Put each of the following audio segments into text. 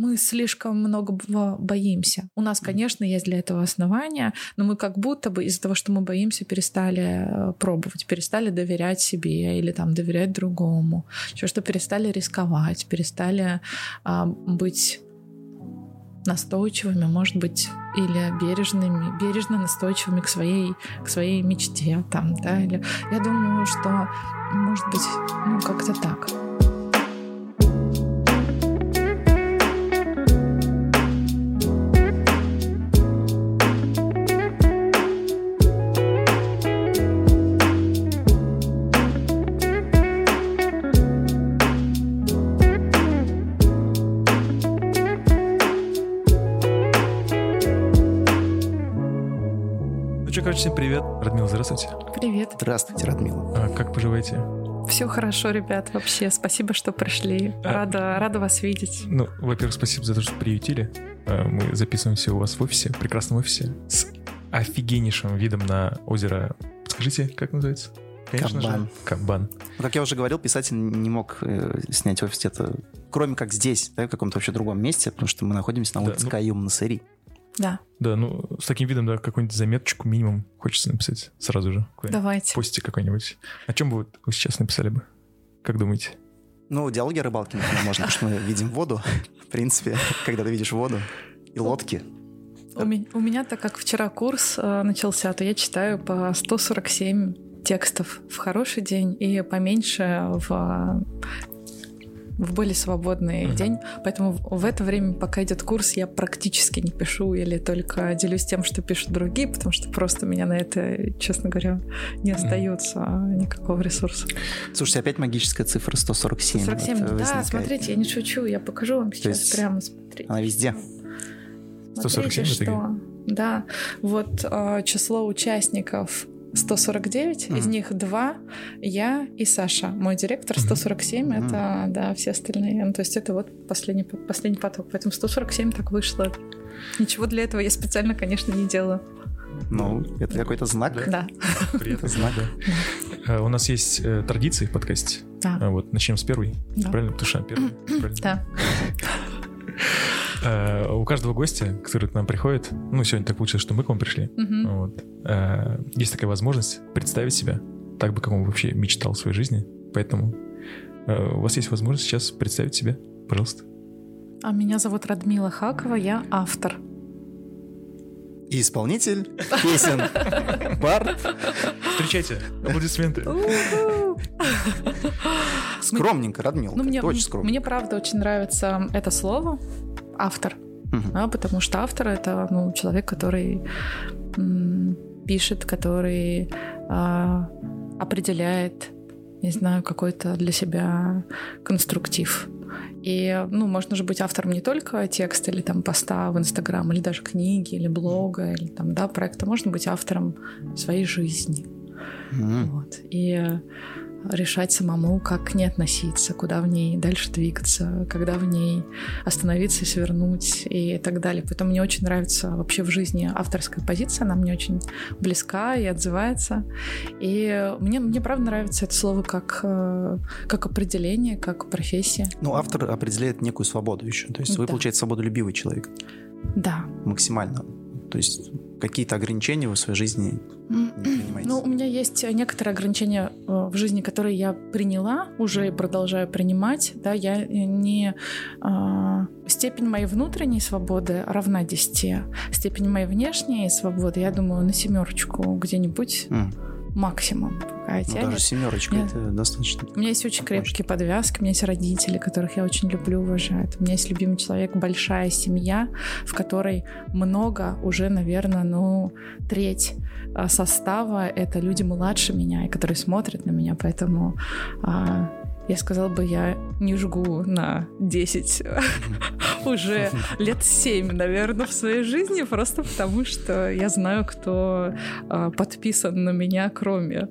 мы слишком много боимся. У нас, конечно, есть для этого основания, но мы как будто бы из-за того, что мы боимся, перестали э, пробовать, перестали доверять себе или там доверять другому, еще что перестали рисковать, перестали а, быть настойчивыми, может быть, или бережными, бережно настойчивыми к своей, к своей мечте, там, да, или я думаю, что, может быть, ну, как-то так. Всем привет. Радмила, здравствуйте. Привет. Здравствуйте, Радмила. А, как поживаете? Все хорошо, ребят, вообще. Спасибо, что пришли. А, рада, рада вас видеть. Ну, во-первых, спасибо за то, что приютили. А, мы записываемся у вас в офисе, в прекрасном офисе, с офигеннейшим видом на озеро. Скажите, как называется? Конечно Кабан. Же, Кабан. Ну, как я уже говорил, писатель не мог э, снять офис где-то, кроме как здесь, да, в каком-то вообще другом месте, потому что мы находимся на улице да, ну, Каюм на Сыри. Да. Да, ну, с таким видом, да, какую-нибудь заметочку минимум хочется написать сразу же. Давайте. Постите какой-нибудь. О чем бы вы, вы сейчас написали бы? Как думаете? Ну, диалоги о рыбалке, например, можно, потому что мы видим воду. В принципе, когда ты видишь воду и лодки. У, меня, у меня, так как вчера курс э, начался, то я читаю по 147 текстов в хороший день и поменьше в в более свободный uh-huh. день. Поэтому в это время, пока идет курс, я практически не пишу или только делюсь тем, что пишут другие, потому что просто у меня на это, честно говоря, не остается uh-huh. никакого ресурса. Слушайте, опять магическая цифра 147. 147, да, возникает. смотрите, я не шучу, я покажу вам сейчас есть прямо, смотрите. Она везде. 147 смотрите, что, да, вот э, число участников 149, mm-hmm. из них два я и Саша, мой директор, 147 mm-hmm. это, да, все остальные. Ну, то есть это вот последний, последний поток. Поэтому 147 так вышло. Ничего для этого я специально, конечно, не делала. Ну, это какой-то знак. Да. Приятно. знак, да. А, у нас есть э, традиции в подкасте. Да. А, вот, начнем с первой. Да. Правильно? Потому что первый. Да. Э, у каждого гостя, который к нам приходит, ну, сегодня так получилось, что мы к вам пришли, вот, э, есть такая возможность представить себя так бы, как он вообще мечтал в своей жизни. Поэтому э, у вас есть возможность сейчас представить себя. Пожалуйста. А меня зовут Радмила Хакова, я автор. И исполнитель песен Барт. Встречайте, аплодисменты. Скромненько, Радмила. Ну, мне, очень скромно. Мне правда очень нравится это слово автор. Uh-huh. Да, потому что автор это ну, человек, который м, пишет, который а, определяет, не знаю, какой-то для себя конструктив. И, ну, можно же быть автором не только текста или там поста в Инстаграм, или даже книги, или блога, или там, да, проекта. Можно быть автором своей жизни. Mm-hmm. Вот. И решать самому, как к ней относиться, куда в ней дальше двигаться, когда в ней остановиться, свернуть и так далее. Поэтому мне очень нравится вообще в жизни авторская позиция, она мне очень близка и отзывается. И мне, мне правда нравится это слово как, э, как определение, как профессия. Ну, автор определяет некую свободу еще. То есть вы, да. получаете, свободолюбивый человек. Да. Максимально. То есть какие-то ограничения в своей жизни не принимаете? Ну, у меня есть некоторые ограничения э, в жизни, которые я приняла уже и продолжаю принимать. Да, я не... Э, степень моей внутренней свободы равна 10. Степень моей внешней свободы, я думаю, на семерочку где-нибудь. Mm максимум. Пока ну, даже семерочка Нет. это достаточно. У меня есть очень крепкие подвязки, у меня есть родители, которых я очень люблю, уважаю. У меня есть любимый человек, большая семья, в которой много, уже, наверное, ну, треть а, состава — это люди младше меня, и которые смотрят на меня, поэтому а, я сказала бы, я не жгу на 10 уже лет 7, наверное, в своей жизни, просто потому что я знаю, кто а, подписан на меня, кроме,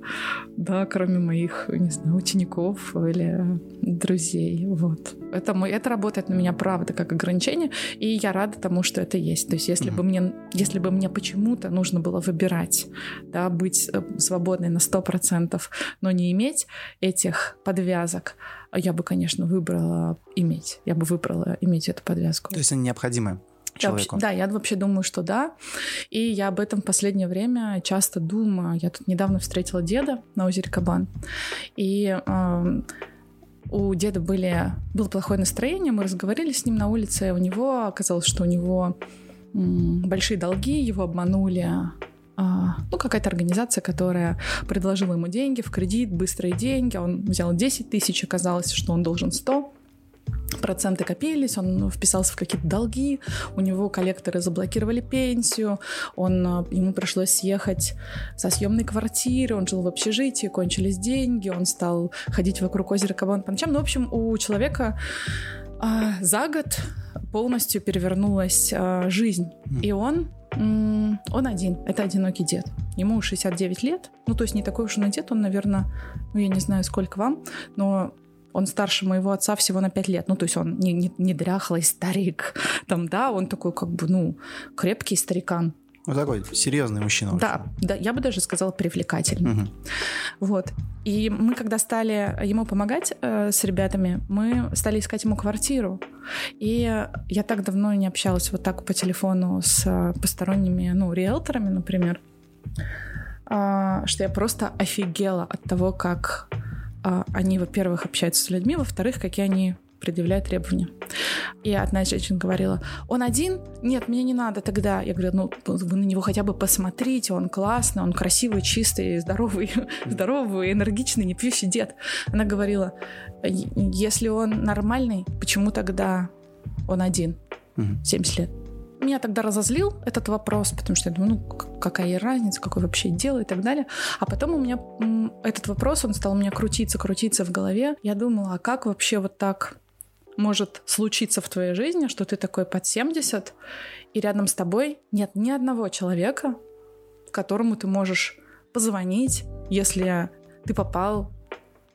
да, кроме моих, не знаю, учеников или друзей. Вот. Это, мой, это работает на меня, правда, как ограничение, и я рада тому, что это есть. То есть если, бы, мне, если бы мне почему-то нужно было выбирать, да, быть э, свободной на 100%, но не иметь этих подвязок, я бы, конечно, выбрала иметь. Я бы выбрала иметь эту подвязку. То есть она необходимая? человеку. Да, я вообще думаю, что да. И я об этом в последнее время часто думаю. Я тут недавно встретила деда на озере Кабан. И э, у деда были, было плохое настроение, мы разговаривали с ним на улице. У него оказалось, что у него большие долги, его обманули ну, какая-то организация, которая предложила ему деньги в кредит, быстрые деньги. Он взял 10 тысяч, оказалось, что он должен 100 проценты копились, он вписался в какие-то долги, у него коллекторы заблокировали пенсию, он, э, ему пришлось съехать со съемной квартиры, он жил в общежитии, кончились деньги, он стал ходить вокруг озера Кабан по ночам. Ну, в общем, у человека а, за год полностью перевернулась а, жизнь, и он он один, это одинокий дед. Ему 69 лет, ну то есть не такой уж он и дед, он, наверное, ну я не знаю, сколько вам, но он старше моего отца всего на пять лет. Ну, то есть он не, не, не дряхлый старик. Там, да, он такой как бы, ну, крепкий старикан. Ну, такой серьезный мужчина. Да, да, я бы даже сказала привлекательный. Угу. Вот. И мы, когда стали ему помогать э, с ребятами, мы стали искать ему квартиру. И я так давно не общалась вот так по телефону с посторонними, ну, риэлторами, например, э, что я просто офигела от того, как а, они, во-первых, общаются с людьми, во-вторых, какие они предъявляют требования. И одна женщина говорила, он один? Нет, мне не надо тогда. Я говорю, ну, вы на него хотя бы посмотрите, он классный, он красивый, чистый, здоровый, здоровый, энергичный, не пьющий дед. Она говорила, если он нормальный, почему тогда он один? 70 лет. Меня тогда разозлил этот вопрос, потому что я думаю, ну какая разница, какое вообще дело и так далее. А потом у меня этот вопрос, он стал у меня крутиться, крутиться в голове. Я думала, а как вообще вот так может случиться в твоей жизни, что ты такой под 70, и рядом с тобой нет ни одного человека, которому ты можешь позвонить, если ты попал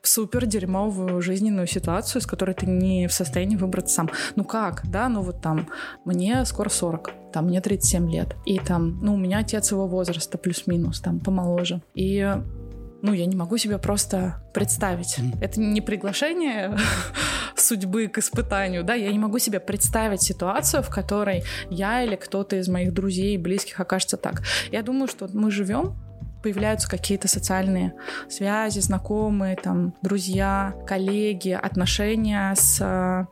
супер дерьмовую жизненную ситуацию, с которой ты не в состоянии выбраться сам. Ну как, да, ну вот там, мне скоро 40, там, мне 37 лет, и там, ну, у меня отец его возраста плюс-минус, там, помоложе. И ну, я не могу себе просто представить. Mm. Это не приглашение судьбы к испытанию, да, я не могу себе представить ситуацию, в которой я или кто-то из моих друзей, близких окажется так. Я думаю, что мы живем появляются какие-то социальные связи, знакомые, там, друзья, коллеги, отношения с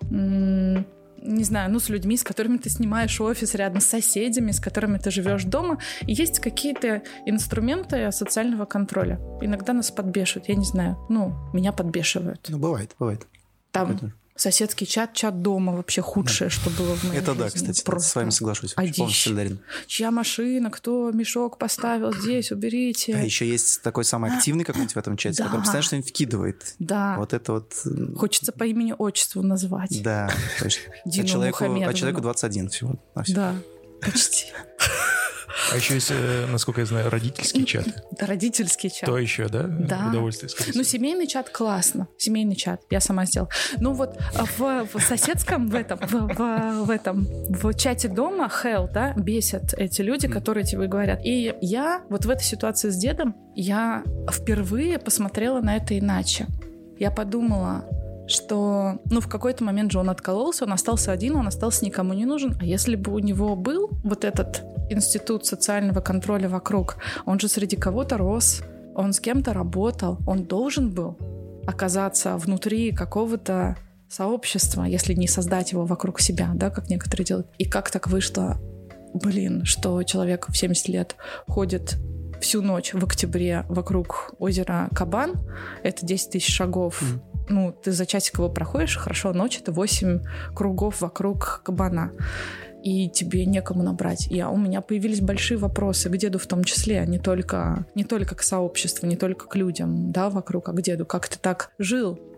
не знаю, ну, с людьми, с которыми ты снимаешь офис рядом, с соседями, с которыми ты живешь дома. И есть какие-то инструменты социального контроля. Иногда нас подбешивают, я не знаю, ну, меня подбешивают. Ну, бывает, бывает. Там. Соседский чат, чат дома вообще худшее, да. что было в моей Это жизни. да, кстати, Просто с вами соглашусь. Полностью солидарен. Чья машина, кто мешок поставил здесь, уберите. А еще есть такой самый активный какой-нибудь в этом чате, да. который постоянно что-нибудь вкидывает. Да. Вот это вот... Хочется по имени-отчеству назвать. Да, точно. А человеку, а человеку 21 всего. Да, почти. А еще есть, э, насколько я знаю, родительский чат. Родительский чат. То еще, да? Да. Удовольствие, Ну, семейный чат классно. Семейный чат. Я сама сделала. Ну, вот а в, в соседском, в этом, в, в, в этом, в чате дома hell, да, бесят эти люди, которые тебе говорят. И я вот в этой ситуации с дедом, я впервые посмотрела на это иначе. Я подумала, что, ну, в какой-то момент же он откололся, он остался один, он остался никому не нужен. А если бы у него был вот этот институт социального контроля вокруг, он же среди кого-то рос, он с кем-то работал, он должен был оказаться внутри какого-то сообщества, если не создать его вокруг себя, да, как некоторые делают. И как так вышло, блин, что человек в 70 лет ходит всю ночь в октябре вокруг озера Кабан, это 10 тысяч шагов, mm ну, ты за часик его проходишь, хорошо, ночь это 8 кругов вокруг кабана и тебе некому набрать. И у меня появились большие вопросы к деду в том числе, не только, не только к сообществу, не только к людям, да, вокруг, а к деду. Как ты так жил а,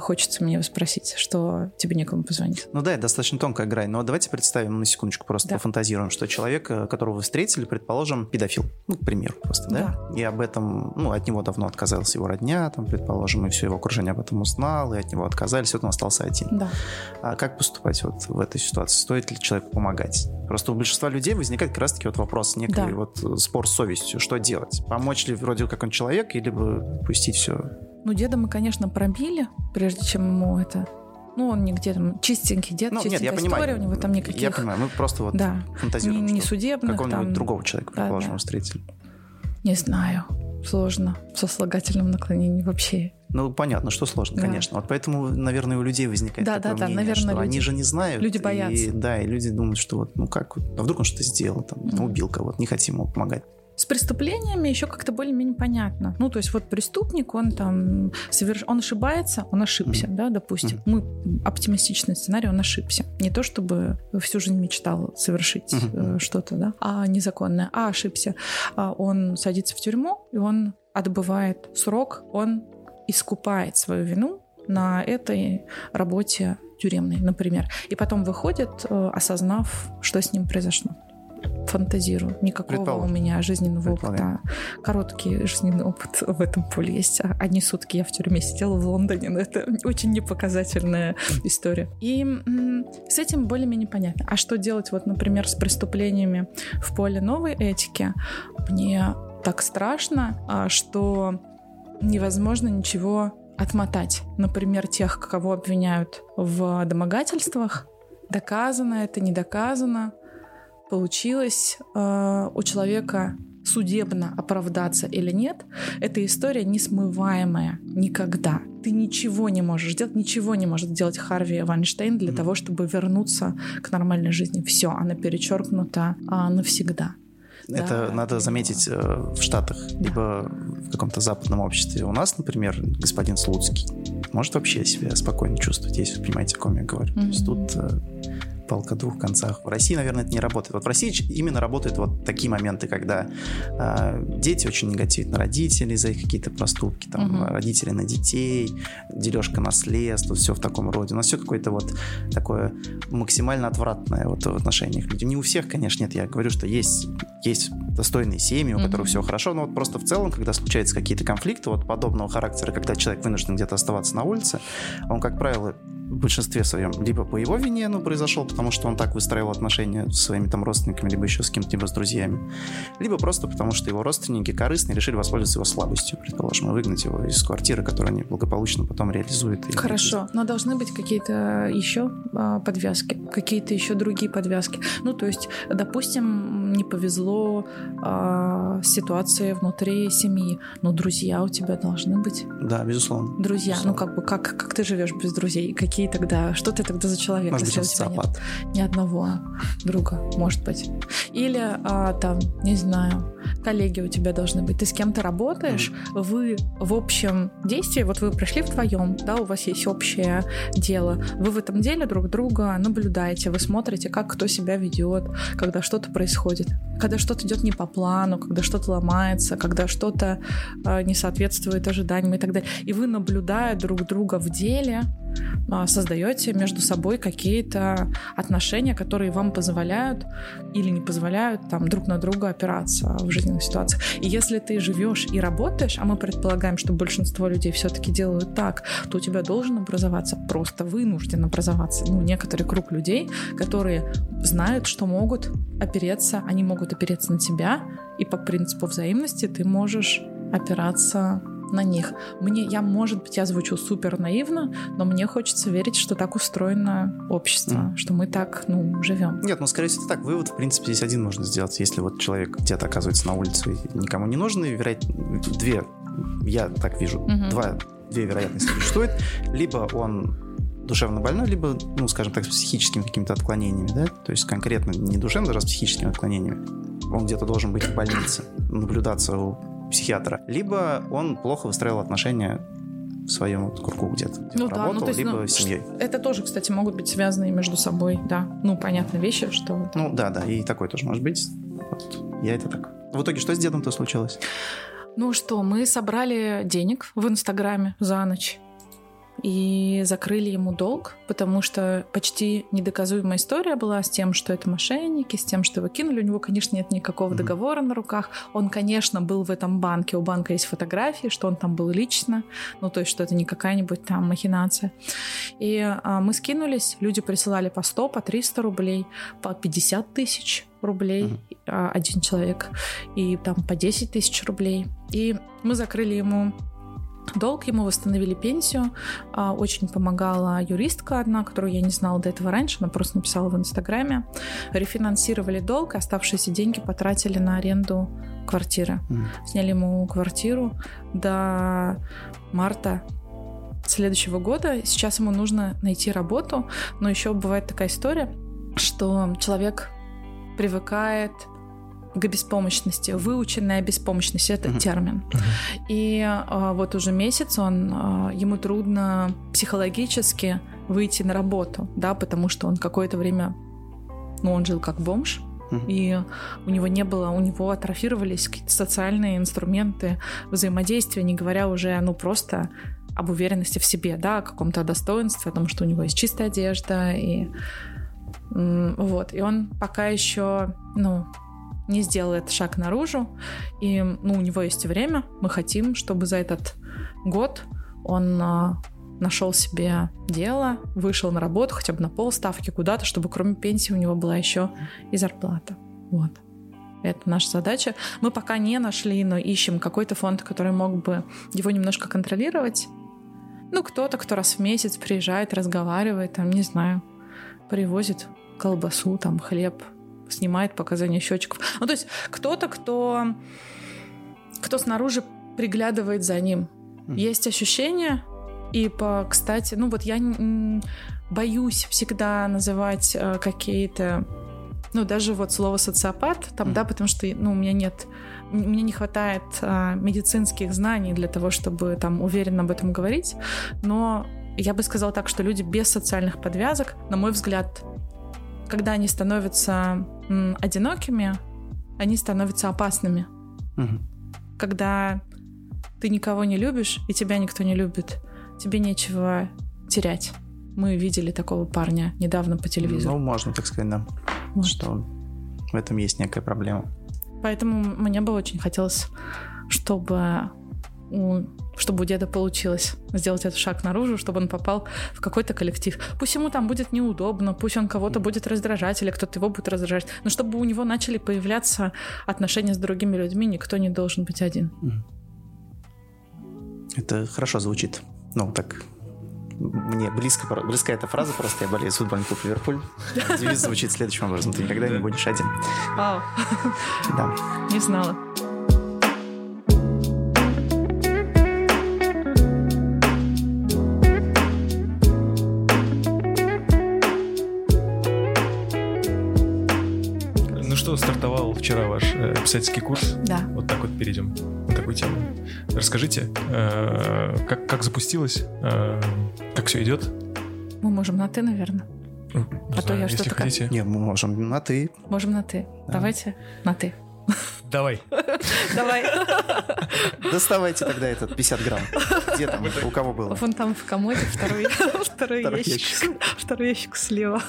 хочется мне спросить, что тебе некому позвонить. Ну да, это достаточно тонкая грань. Но давайте представим на секундочку, просто да. пофантазируем, что человек, э, которого вы встретили, предположим, педофил. Ну, к примеру, просто, да? да? И об этом, ну, от него давно отказалась его родня, там, предположим, и все его окружение об этом узнало, и от него отказались, вот он остался один. Да. А как поступать вот в этой ситуации? Стоит ли человеку помогать? Просто у большинства людей возникает как раз-таки вот вопрос, некий да. вот э, спор с совестью. Что делать? Помочь ли вроде как он человек, или бы пустить все? Ну, деда мы, конечно, пробили, прежде чем ему это ну, он нигде там чистенький дед, ну, чистенькая нет, я история, понимаю, у него там никаких... Я понимаю, мы просто вот да, фантазируем. Не, не судебных Какого-нибудь там... другого человека, предположим, да, да. встретили. Не знаю. Сложно. Со слагательным наклонением вообще. Ну, понятно, что сложно, да. конечно. Вот поэтому, наверное, у людей возникает да, такое да, мнение, да, наверное, что люди, они же не знают. Люди боятся. И, да, и люди думают, что вот, ну как, а вдруг он что-то сделал, там, mm. убил кого-то, не хотим ему помогать. С преступлениями еще как-то более-менее понятно. Ну, то есть вот преступник, он там соверш... он ошибается, он ошибся, mm-hmm. да, допустим. Mm-hmm. Мы оптимистичный сценарий, он ошибся. Не то чтобы всю жизнь мечтал совершить mm-hmm. э, что-то, да, а незаконное, а ошибся. А он садится в тюрьму, и он отбывает срок, он искупает свою вину на этой работе тюремной, например. И потом выходит, э, осознав, что с ним произошло фантазирую. Никакого у меня жизненного опыта. Короткий жизненный опыт в этом поле есть. Одни сутки я в тюрьме сидела в Лондоне, но это очень непоказательная история. И с этим более-менее понятно. А что делать, вот, например, с преступлениями в поле новой этики? Мне так страшно, а, что невозможно ничего отмотать. Например, тех, кого обвиняют в домогательствах, доказано это, не доказано, получилось э, у человека судебно оправдаться или нет, эта история несмываемая никогда. Ты ничего не можешь делать, ничего не может сделать Харви Вайнштейн для mm-hmm. того, чтобы вернуться к нормальной жизни. Все, она перечеркнута а, навсегда. Это да, надо заметить э, в Штатах, либо в каком-то западном обществе. У нас, например, господин Слуцкий может вообще себя спокойно чувствовать, если вы понимаете, о ком я говорю. Mm-hmm. То есть тут э, палка о двух концах. В России, наверное, это не работает. Вот в России именно работают вот такие моменты, когда э, дети очень негативят на родителей за их какие-то проступки, там, угу. родители на детей, дележка наследства, все в таком роде. У нас все какое-то вот такое максимально отвратное вот в отношениях людей. Не у всех, конечно, нет. Я говорю, что есть, есть достойные семьи, у которых угу. все хорошо, но вот просто в целом, когда случаются какие-то конфликты вот подобного характера, когда человек вынужден где-то оставаться на улице, он, как правило, в большинстве своем либо по его вине ну, произошел, потому что он так выстраивал отношения с своими там родственниками, либо еще с кем-то, либо с друзьями, либо просто потому что его родственники корыстные решили воспользоваться его слабостью, предположим, и выгнать его из квартиры, которую они благополучно потом реализуют. Хорошо, но должны быть какие-то еще а, подвязки, какие-то еще другие подвязки. Ну, то есть, допустим, не повезло а, ситуации внутри семьи, но друзья у тебя должны быть. Да, безусловно. Друзья, безусловно. ну как бы как, как ты живешь без друзей? Какие тогда, что ты тогда за человек? Может быть, социопат. Ни одного друга, может быть. Или а, там, не знаю, коллеги у тебя должны быть. Ты с кем-то работаешь, mm. вы в общем действии, вот вы пришли вдвоем, да, у вас есть общее дело, вы в этом деле друг друга наблюдаете, вы смотрите, как кто себя ведет, когда что-то происходит, когда что-то идет не по плану, когда что-то ломается, когда что-то э, не соответствует ожиданиям и так далее. И вы, наблюдая друг друга в деле, создаете между собой какие-то отношения, которые вам позволяют или не позволяют там друг на друга опираться в жизненных ситуациях. И если ты живешь и работаешь, а мы предполагаем, что большинство людей все-таки делают так, то у тебя должен образоваться, просто вынужден образоваться, ну, некоторый круг людей, которые знают, что могут опереться, они могут опереться на тебя, и по принципу взаимности ты можешь опираться на них. Мне, я, может быть, я звучу супер наивно, но мне хочется верить, что так устроено общество, mm. что мы так, ну, живем. Нет, ну, скорее всего, так. Вывод, в принципе, здесь один можно сделать. Если вот человек где-то оказывается на улице и никому не нужен, и, вероятно, две, я так вижу, mm-hmm. два, две вероятности существует. Либо он душевно больной, либо, ну, скажем так, с психическими какими-то отклонениями, да, то есть конкретно не душевно, даже с психическими отклонениями. Он где-то должен быть в больнице, наблюдаться у психиатра, либо он плохо выстраивал отношения в своем кругу где-то, где ну, работал, да, ну, то есть, либо ну, семьей. Это тоже, кстати, могут быть связаны между собой, да. Ну, понятно, вещи, что... Ну, да, да, и такое тоже может быть. Вот, я это так. В итоге что с дедом-то случилось? Ну что, мы собрали денег в Инстаграме за ночь. И закрыли ему долг, потому что почти недоказуемая история была с тем, что это мошенники, с тем, что его кинули. У него, конечно, нет никакого договора на руках. Он, конечно, был в этом банке. У банка есть фотографии, что он там был лично. Ну, то есть, что это не какая-нибудь там махинация. И а, мы скинулись, люди присылали по 100, по 300 рублей, по 50 тысяч рублей mm-hmm. один человек, и там по 10 тысяч рублей. И мы закрыли ему долг, ему восстановили пенсию. А, очень помогала юристка одна, которую я не знала до этого раньше, она просто написала в Инстаграме. Рефинансировали долг, оставшиеся деньги потратили на аренду квартиры. Mm. Сняли ему квартиру до марта следующего года. Сейчас ему нужно найти работу, но еще бывает такая история, что человек привыкает к беспомощности, выученная беспомощность это uh-huh. термин. Uh-huh. И а, вот уже месяц он а, ему трудно психологически выйти на работу, да, потому что он какое-то время, ну, он жил как бомж, uh-huh. и у него не было, у него атрофировались какие-то социальные инструменты взаимодействия, не говоря уже, ну, просто об уверенности в себе, да, о каком-то достоинстве, о том, что у него есть чистая одежда и вот, и он пока еще, ну, не сделал этот шаг наружу. И ну, у него есть время. Мы хотим, чтобы за этот год он а, нашел себе дело, вышел на работу хотя бы на полставки куда-то, чтобы кроме пенсии у него была еще и зарплата. Вот. Это наша задача. Мы пока не нашли, но ищем какой-то фонд, который мог бы его немножко контролировать. Ну, кто-то, кто раз в месяц приезжает, разговаривает, там, не знаю, привозит колбасу, там, хлеб, снимает показания счетчиков. Ну, то есть кто-то, кто, кто снаружи приглядывает за ним. Mm. Есть ощущение, и по, кстати, ну вот я боюсь всегда называть э, какие-то, ну даже вот слово социопат, там, mm. да, потому что, ну, у меня нет, мне не хватает а, медицинских знаний для того, чтобы там уверенно об этом говорить, но я бы сказала так, что люди без социальных подвязок, на мой взгляд, когда они становятся м, одинокими, они становятся опасными. Угу. Когда ты никого не любишь, и тебя никто не любит, тебе нечего терять. Мы видели такого парня недавно по телевизору. Ну, можно так сказать, да. Вот. Что в этом есть некая проблема. Поэтому мне бы очень хотелось, чтобы чтобы у деда получилось сделать этот шаг наружу, чтобы он попал в какой-то коллектив. Пусть ему там будет неудобно, пусть он кого-то будет раздражать или кто-то его будет раздражать, но чтобы у него начали появляться отношения с другими людьми, никто не должен быть один. Это хорошо звучит. Ну, так мне близко, близка эта фраза, просто я болею с футбольным клубом Ливерпуль. Девиз звучит следующим образом. Ты никогда не будешь один. Вау. Да. Не знала. Писательский курс. Да. Вот так вот перейдем на такую тему. Расскажите, э, как, как запустилось, э, как все идет? Мы можем на «ты», наверное. Ну, а знаю, то я что-то хотите. Как... Не, мы можем на «ты». Можем на «ты». Да. Давайте на «ты». Давай. Давай. Доставайте тогда этот 50 грамм. Где там? У кого было? Вон там в комоде второй, второй, второй ящик. ящик. Второй ящик слева.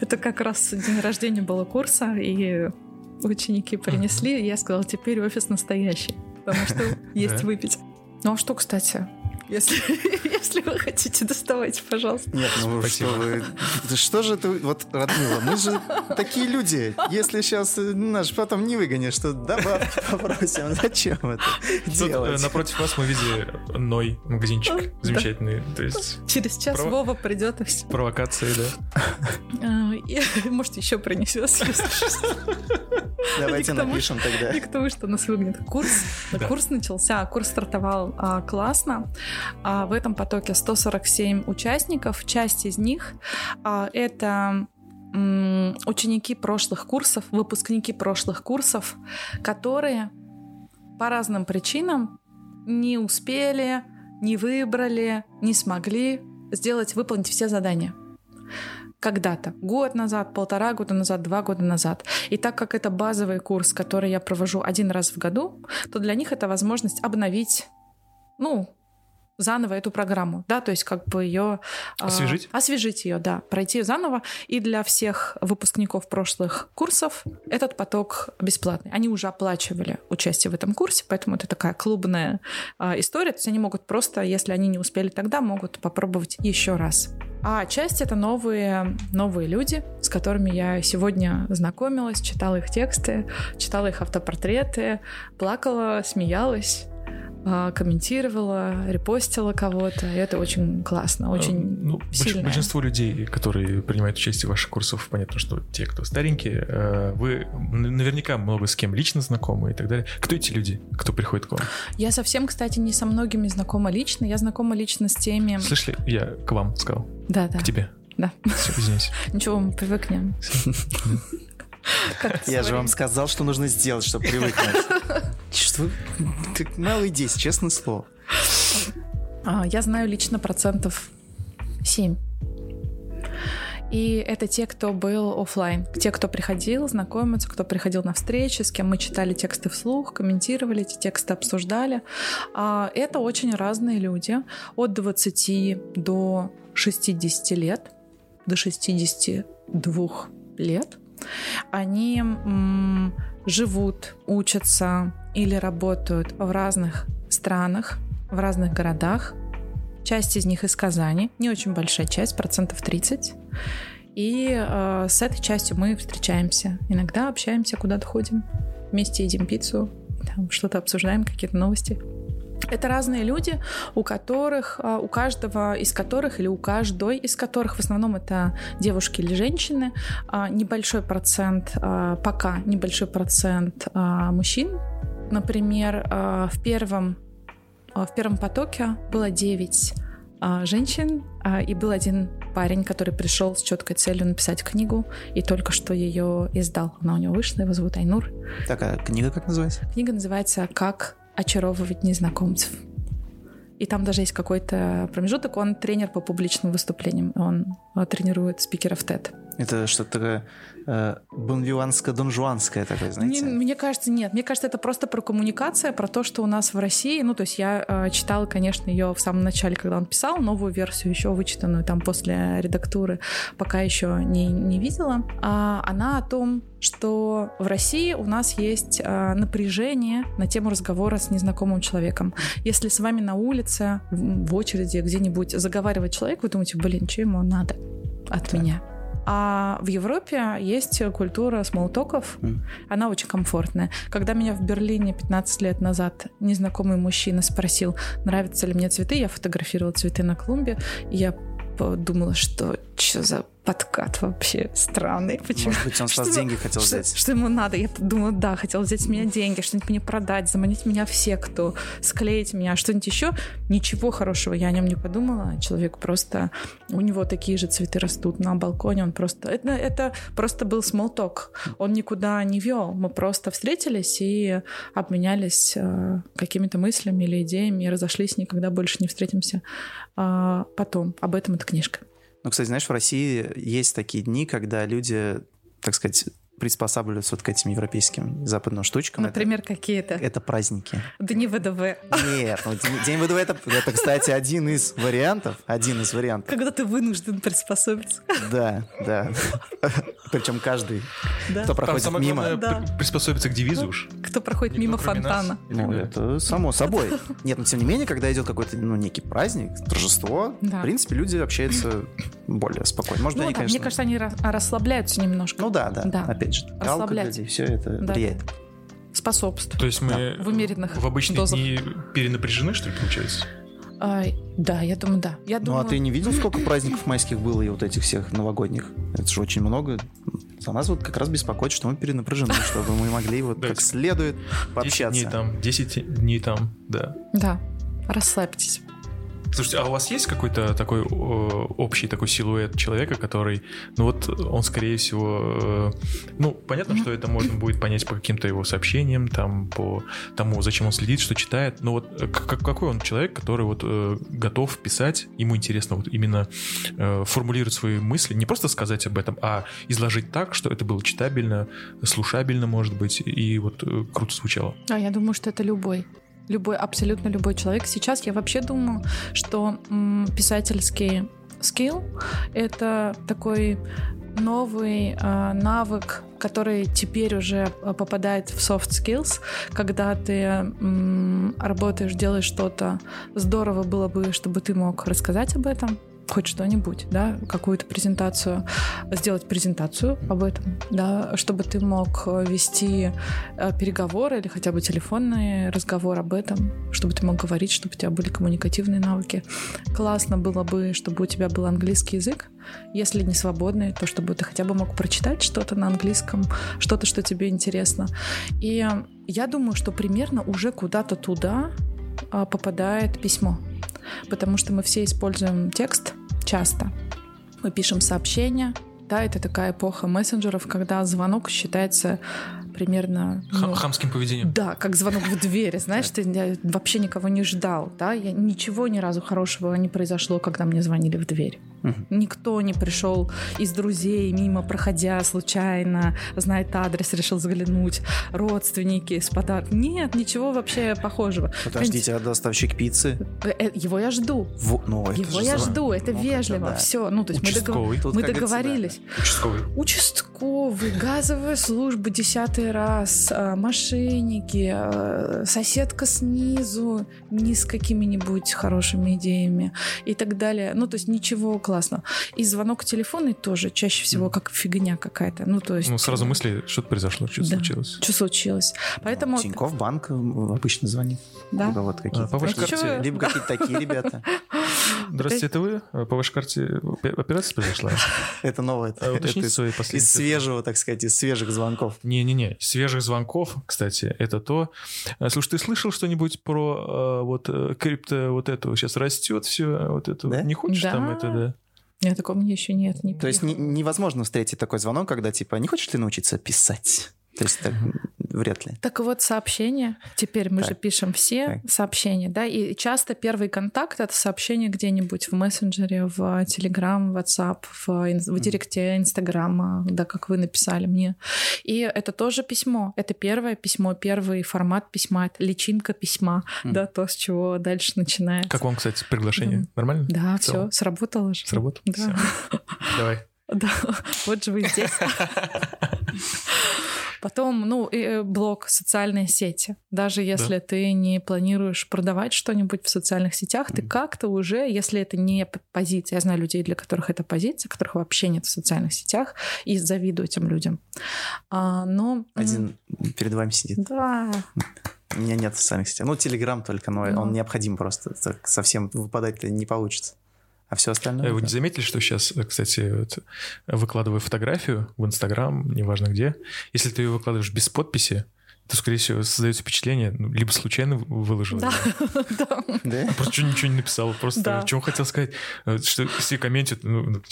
Это как раз день рождения было курса, и ученики принесли, я сказала, теперь офис настоящий, потому что есть выпить. Ну а что, кстати, если, если вы хотите, доставайте, пожалуйста. Нет, ну Спасибо. что вы... Что же ты... Вот, Радмила, мы же такие люди. Если сейчас э, наш потом не выгонишь, то добавки попросим. Зачем это Тут, э, делать? напротив вас мы видели Ной магазинчик замечательный. То есть... Через час Прово... Вова придет и все. Провокации, да. А, может, еще принесет, Давайте напишем тогда. И к тому, что нас выгонит. Курс, курс начался, курс стартовал а, классно. А, в этом потоке 147 участников. Часть из них а, это ученики прошлых курсов, выпускники прошлых курсов, которые по разным причинам не успели, не выбрали, не смогли сделать, выполнить все задания когда-то, год назад, полтора года назад, два года назад. И так как это базовый курс, который я провожу один раз в году, то для них это возможность обновить, ну, заново эту программу, да, то есть как бы ее... А, освежить? Э, освежить ее, да, пройти ее заново. И для всех выпускников прошлых курсов этот поток бесплатный. Они уже оплачивали участие в этом курсе, поэтому это такая клубная э, история. То есть они могут просто, если они не успели тогда, могут попробовать еще раз. А часть — это новые, новые люди, с которыми я сегодня знакомилась, читала их тексты, читала их автопортреты, плакала, смеялась. А, комментировала, репостила кого-то. И это очень классно, очень ну, сильно. Большинство людей, которые принимают участие в ваших курсах, понятно, что те, кто старенькие, э, вы наверняка много с кем лично знакомы и так далее. Кто эти люди, кто приходит к вам? Я совсем, кстати, не со многими знакома лично. Я знакома лично с теми... Слышали, я к вам сказал. Да, да. К тебе. Да. Все, извините. Ничего, мы привыкнем. Я же вам сказал, что нужно сделать, чтобы привыкнуть. Что? Ты малый 10, честное слово. А, я знаю лично процентов 7. И это те, кто был офлайн, те, кто приходил знакомиться, кто приходил на встречи, с кем мы читали тексты вслух, комментировали эти тексты, обсуждали. А, это очень разные люди, от 20 до 60 лет, до 62 лет. Они живут, учатся или работают в разных странах, в разных городах. Часть из них из Казани, не очень большая часть, процентов 30. И э, с этой частью мы встречаемся. Иногда общаемся, куда-то ходим, вместе едим пиццу, там что-то обсуждаем, какие-то новости. Это разные люди, у которых, а, у каждого из которых или у каждой из которых, в основном это девушки или женщины, а, небольшой процент, а, пока небольшой процент мужчин. Например, в первом, в первом потоке было 9 женщин, и был один парень, который пришел с четкой целью написать книгу, и только что ее издал. Она у него вышла, его зовут Айнур. Так, а книга как называется? Книга называется «Как очаровывать незнакомцев. И там даже есть какой-то промежуток. Он тренер по публичным выступлениям. Он э, тренирует спикеров TED. Это что-то такое э, бонвиванско-донжуанское такое, знаете? Мне, мне кажется, нет. Мне кажется, это просто про коммуникация, про то, что у нас в России... Ну, то есть я э, читала, конечно, ее в самом начале, когда он писал, новую версию, еще вычитанную там после редактуры, пока еще не, не видела. А она о том, что в России у нас есть э, напряжение на тему разговора с незнакомым человеком. Если с вами на улице, в, в очереди, где-нибудь заговаривает человек, вы думаете, блин, что ему надо от да. меня? А в Европе есть культура смолтоков. Mm. Она очень комфортная. Когда меня в Берлине 15 лет назад незнакомый мужчина спросил, нравятся ли мне цветы, я фотографировала цветы на клумбе, и я подумала, что что за подкат вообще странный. Почему? Может быть, он с вас что, деньги хотел что, взять? Что ему надо? Я думала, да, хотел взять с меня деньги, что-нибудь мне продать, заманить меня в секту, склеить меня, что-нибудь еще. Ничего хорошего я о нем не подумала. Человек просто... У него такие же цветы растут на балконе. Он просто... Это, это просто был смолток. Он никуда не вел. Мы просто встретились и обменялись э, какими-то мыслями или идеями и разошлись, никогда больше не встретимся э, потом. Об этом эта книжка. Ну, кстати, знаешь, в России есть такие дни, когда люди, так сказать, приспосабливаются вот к этим европейским западным штучкам. Например, это, какие-то? Это праздники. Дни ВДВ. Нет, ну, День ВДВ это, это, кстати, один из вариантов. Один из вариантов. Когда ты вынужден приспособиться. Да, да. Причем каждый, да. кто проходит Там мимо. Главное, да. приспособиться к девизу уж. Кто проходит Никто мимо фонтана. Ну, это само собой. Нет, но тем не менее, когда идет какой-то ну, некий праздник, торжество, да. в принципе, люди общаются более спокойно. Может, ну, они, да, конечно... Мне кажется, они расслабляются немножко. Ну да, да. да. Опять же, расслаблять. алкоголь, все это да. влияет. Способствует. То есть мы да. в умеренных в обычные дозах. дни перенапряжены, что ли, получается? А, да, я думаю, да. Я ну, думаю... а ты не видел, сколько праздников майских было и вот этих всех новогодних? Это же очень много. За нас вот как раз беспокоит, что мы перенапряжены, чтобы мы могли вот как следует пообщаться. 10 дней там, 10 дней там, да. Да, расслабьтесь. Слушайте, а у вас есть какой-то такой э, общий такой силуэт человека, который, ну вот он, скорее всего, э, ну, понятно, что это можно будет понять по каким-то его сообщениям, там, по тому, зачем он следит, что читает, но вот э, как, какой он человек, который вот готов писать, ему интересно вот именно формулировать свои мысли, не просто сказать об этом, а изложить так, что это было читабельно, слушабельно, может быть, и вот круто звучало. А я думаю, что это любой Любой, абсолютно любой человек. Сейчас я вообще думаю, что писательский скилл — это такой новый э, навык, который теперь уже попадает в soft skills, когда ты м, работаешь, делаешь что-то, здорово было бы, чтобы ты мог рассказать об этом, хоть что-нибудь, да, какую-то презентацию, сделать презентацию об этом, да, чтобы ты мог вести э, переговоры или хотя бы телефонный разговор об этом, чтобы ты мог говорить, чтобы у тебя были коммуникативные навыки. Классно было бы, чтобы у тебя был английский язык, если не свободный, то чтобы ты хотя бы мог прочитать что-то на английском, что-то, что тебе интересно. И я думаю, что примерно уже куда-то туда а, попадает письмо потому что мы все используем текст часто. Мы пишем сообщения, да, это такая эпоха мессенджеров, когда звонок считается примерно... Ну, Хамским поведением. Да, как звонок в двери, знаешь, ты я вообще никого не ждал, да, я, ничего ни разу хорошего не произошло, когда мне звонили в дверь. Угу. Никто не пришел из друзей, мимо проходя случайно, знает адрес, решил заглянуть, родственники с подарком. Нет, ничего вообще похожего. Подождите, а доставщик пиццы? Э, э, его я жду. В... Ну, Его я звон... жду, это ну, вежливо, да. все. Ну, то есть Участковый. мы, догов... мы договорились. Да. Участковый. Участковый, газовая служба десятый раз, а, мошенники, а, соседка снизу, не с какими-нибудь хорошими идеями и так далее. Ну, то есть ничего классно. И звонок телефонный тоже чаще всего как фигня какая-то. Ну, то есть... Ну, сразу мысли, что-то произошло, что да. случилось. Что случилось. Поэтому... Тинькофф банк обычно звонит. Да. Либо вот какие-то. А, по вашей карте... Либо какие-то такие ребята. Здравствуйте, это вы? А по вашей карте операция произошла? Это новое. Это, это из свежего, так сказать, из свежих звонков. Не-не-не, свежих звонков, кстати, это то... А, слушай, ты слышал что-нибудь про вот крипто вот эту? Сейчас растет все, вот это. Не хочешь там это, да? Нет, такого мне еще нет. Не То есть невозможно встретить такой звонок, когда типа, не хочешь ли научиться писать? То есть так, вряд ли. Так вот, сообщения. Теперь мы так. же пишем все так. сообщения, да, и часто первый контакт — это сообщение где-нибудь в мессенджере, в Телеграм, в WhatsApp, в, в директе Инстаграма, да, как вы написали мне. И это тоже письмо. Это первое письмо, первый формат письма, это личинка письма, mm. да, то, с чего дальше начинается. Как вам, кстати, приглашение? Mm. Нормально? Да, все, сработало же. Сработало? Да. Давай. Да, вот же вы здесь. Потом, ну, и э, блог, социальные сети. Даже если да. ты не планируешь продавать что-нибудь в социальных сетях, ты как-то уже, если это не позиция, я знаю людей, для которых это позиция, которых вообще нет в социальных сетях, и завидую этим людям. А, но... Один перед вами сидит. Да. У меня нет социальных сетей. Ну, Телеграм только, но ну. он необходим просто. Так совсем выпадать не получится. А все остальное? Вы не заметили, что сейчас, кстати, вот, выкладывая фотографию в Инстаграм, неважно где, если ты ее выкладываешь без подписи, то, скорее всего, создается впечатление, ну, либо случайно выложил, да. да. просто ничего не написал, просто да. он хотел сказать, э, что все комментят, ну,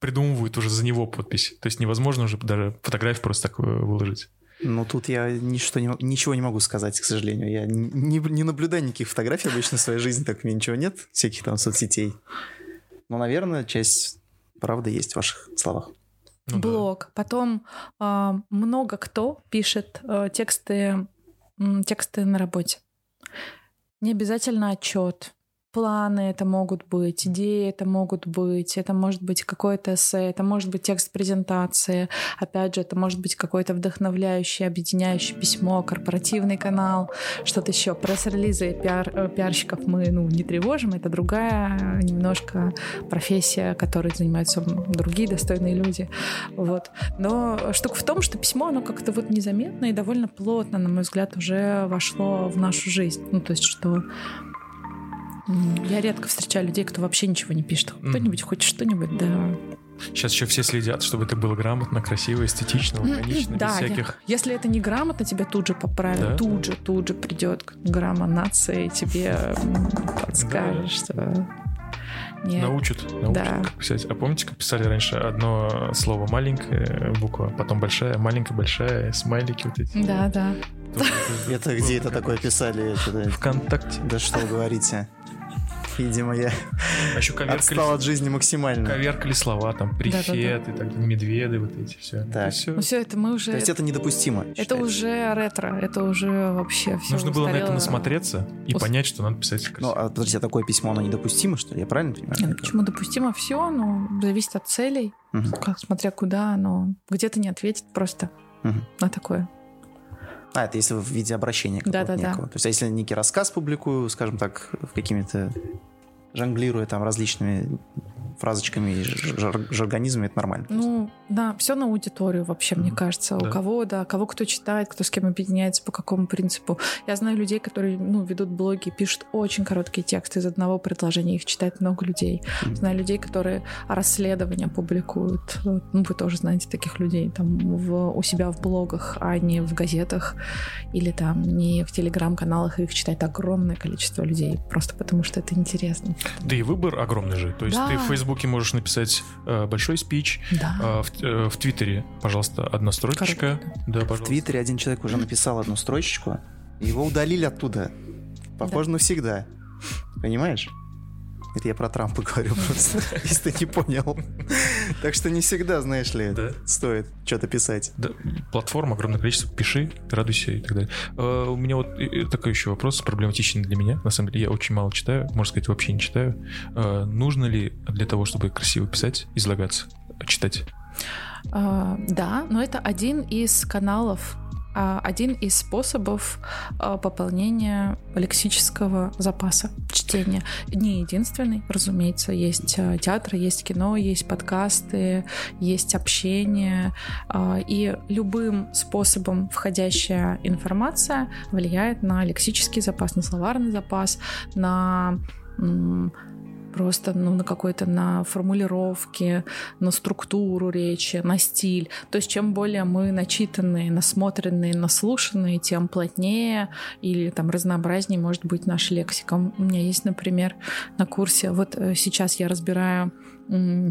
придумывают уже за него подпись. То есть невозможно уже даже фотографию просто так э, выложить. Ну, тут я ничто не, ничего не могу сказать, к сожалению. Я не, не наблюдаю никаких фотографий обычно в своей жизни, так у меня ничего нет, всяких там соцсетей. Но, наверное, часть правды есть в ваших словах. Ну, Блог. Да. Потом э, много кто пишет э, тексты, э, тексты на работе. Не обязательно отчет планы это могут быть, идеи это могут быть, это может быть какое-то эссе, это может быть текст презентации, опять же, это может быть какое-то вдохновляющее, объединяющее письмо, корпоративный канал, что-то еще. Пресс-релизы пиар, э, пиарщиков мы ну, не тревожим, это другая немножко профессия, которой занимаются другие достойные люди. Вот. Но штука в том, что письмо, оно как-то вот незаметно и довольно плотно, на мой взгляд, уже вошло в нашу жизнь. Ну, то есть, что я редко встречаю людей, кто вообще ничего не пишет. Кто-нибудь хочет что-нибудь, да. Сейчас еще все следят, чтобы это было грамотно, красиво, эстетично, лаконично, да, без всяких... Я, если это не грамотно, тебе тут же поправят, да? тут же, тут же придет грамма нации и тебе подскажет, да. что... Нет. Научат, научат да. как писать. А помните, как писали раньше одно слово маленькая буква, потом большая, маленькая, большая, смайлики вот эти. Да, да. Это где это такое писали? Вконтакте. Да что вы говорите? Видимо, я а еще коверкали, отстал от жизни максимально. Коверкали слова, там, прифет да, да, да. медведы, вот эти все. Так. Все. Ну все, это мы уже... То есть это недопустимо, Это считаете? уже ретро, это уже вообще все Нужно было на это насмотреться и Пусть... понять, что надо писать красиво. Ну, а подожди, а такое письмо, оно недопустимо, что ли? Я правильно понимаю? Нет, почему допустимо все, но зависит от целей, угу. как, смотря куда, но где-то не ответит просто угу. на такое. А, это если в виде обращения да, да, некого. Да. То есть, а если некий рассказ публикую, скажем так, в какими-то жонглируя там различными фразочками и жар жаргонизмами, это нормально. Ну, да, все на аудиторию вообще, mm-hmm. мне кажется. Да. У кого, да, кого кто читает, кто с кем объединяется, по какому принципу. Я знаю людей, которые, ну, ведут блоги, пишут очень короткие тексты из одного предложения, их читает много людей. Mm-hmm. Знаю людей, которые расследования публикуют. Ну, вы тоже знаете таких людей там в, у себя в блогах, а не в газетах или там не в телеграм-каналах, их читает огромное количество людей, просто потому что это интересно. Да и выбор огромный же. То есть да. ты в Фейсбуке можешь написать э, большой спич. Да. Э, в, э, в Твиттере, пожалуйста, одна строчечка. Да, пожалуйста. В Твиттере один человек уже написал одну строчечку. Его удалили оттуда. Похоже, да. навсегда. Понимаешь? Это я про Трампа говорю просто, если ты не понял. Так что не всегда, знаешь ли, стоит что-то писать. Да, платформа, огромное количество, пиши, радуйся и так далее. А, у меня вот такой еще вопрос, проблематичный для меня. На самом деле, я очень мало читаю, можно сказать, вообще не читаю. Нужно ли для того, чтобы красиво писать, излагаться, читать? Да, но это один из каналов один из способов а, пополнения лексического запаса чтения. Не единственный, разумеется, есть а, театр, есть кино, есть подкасты, есть общение, и любым способом входящая информация влияет на лексический запас, на словарный запас, на просто ну, на какой-то на формулировке, на структуру речи, на стиль. То есть чем более мы начитанные, насмотренные, наслушанные, тем плотнее или там разнообразнее может быть наша лексика. У меня есть, например, на курсе, вот э, сейчас я разбираю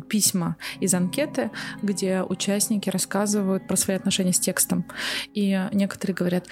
письма из анкеты, где участники рассказывают про свои отношения с текстом. И некоторые говорят,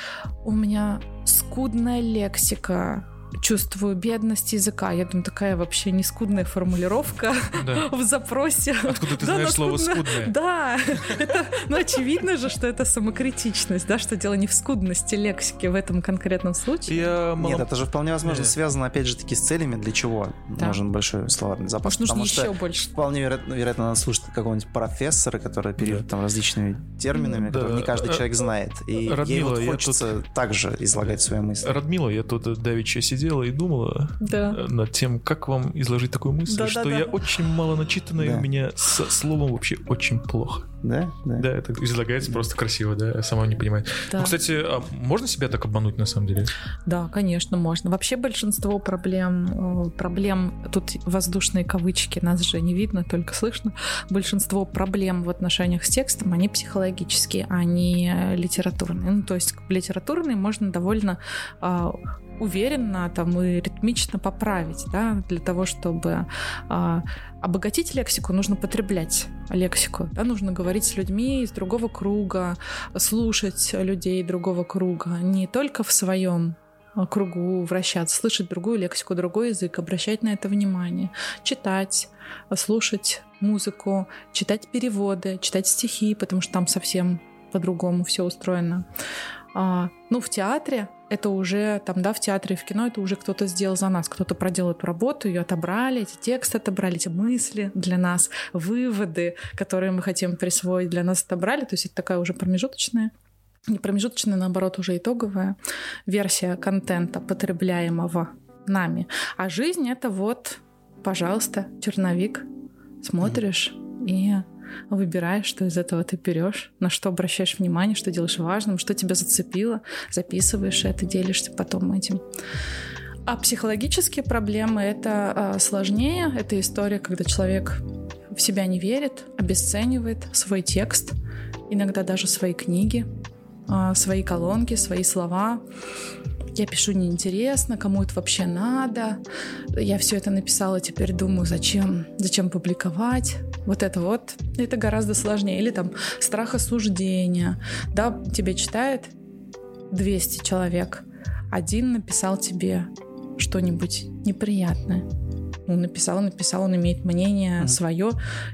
у меня скудная лексика, чувствую бедность языка. Я думаю, такая вообще нескудная формулировка да. в запросе. Откуда ты да, знаешь слово «скудное»? Да, это, ну очевидно же, что это самокритичность, да, что дело не в скудности лексики в этом конкретном случае. Я мало... Нет, это же вполне возможно Нет. связано, опять же таки, с целями, для чего да. нужен большой словарный запас. Может, нужно еще больше. Вполне вероятно, вероятно надо слушать какого-нибудь профессора, который оперирует да. там различными терминами, да. которые не каждый человек знает. И Радмила, ей вот хочется тут... также излагать свои мысли. Радмила, я тут давеча сидел сидела и думала да. Э, над тем, как вам изложить такую мысль, да, что да, я да. очень мало начитанная, да. у меня со словом вообще очень плохо. Да? Да, да это излагается просто красиво, да, сама не понимаю. Да. Ну, кстати, а можно себя так обмануть на самом деле? Да, конечно, можно. Вообще большинство проблем, э, проблем, тут воздушные кавычки, нас же не видно, только слышно. Большинство проблем в отношениях с текстом, они психологические, а не литературные. Ну, то есть литературные можно довольно а, уверенно там и ритмично поправить, да, для того, чтобы а, обогатить лексику, нужно потреблять лексику, да, нужно говорить с людьми из другого круга, слушать людей другого круга, не только в своем а, кругу вращаться, слышать другую лексику, другой язык, обращать на это внимание, читать, слушать музыку, читать переводы, читать стихи, потому что там совсем по-другому все устроено. А, ну, в театре это уже там, да, в театре и в кино это уже кто-то сделал за нас, кто-то проделал эту работу, ее отобрали, эти тексты отобрали, эти мысли для нас, выводы, которые мы хотим присвоить, для нас отобрали. То есть это такая уже промежуточная не промежуточная, наоборот, уже итоговая версия контента, потребляемого нами. А жизнь — это вот, пожалуйста, черновик. Смотришь и выбираешь, что из этого ты берешь, на что обращаешь внимание, что делаешь важным, что тебя зацепило, записываешь это, делишься потом этим. А психологические проблемы это а, сложнее. Это история, когда человек в себя не верит, обесценивает свой текст, иногда даже свои книги, а, свои колонки, свои слова я пишу неинтересно, кому это вообще надо. Я все это написала, теперь думаю, зачем, зачем публиковать. Вот это вот, это гораздо сложнее. Или там страх осуждения. Да, тебе читает 200 человек. Один написал тебе что-нибудь неприятное. Ну, написал, написал, он имеет мнение mm-hmm. свое,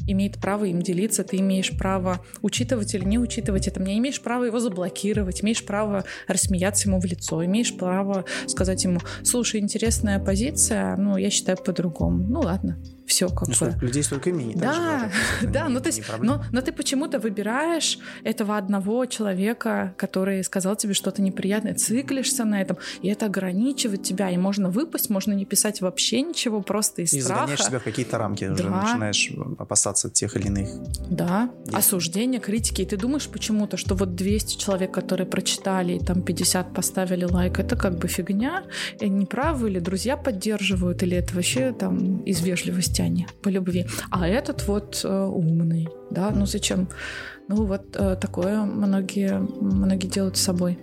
имеет право им делиться, ты имеешь право учитывать или не учитывать это, не имеешь права его заблокировать, имеешь право рассмеяться ему в лицо, имеешь право сказать ему, слушай, интересная позиция, ну, я считаю по-другому. Ну, ладно, все как ну, бы. Людей столько мнений. Да, да, ну то есть, но, но ты почему-то выбираешь этого одного человека, который сказал тебе что-то неприятное, циклишься на этом, и это ограничивает тебя, и можно выпасть, можно не писать вообще ничего, просто из и страха. загоняешь себя в какие-то рамки, да. уже начинаешь опасаться тех или иных. Да, действий. осуждения, критики, и ты думаешь почему-то, что вот 200 человек, которые прочитали, и там 50 поставили лайк, это как бы фигня, и они правы, или друзья поддерживают, или это вообще там из вежливости христиане по любви. А этот вот э, умный, да, ну зачем? Ну вот э, такое многие, многие делают с собой.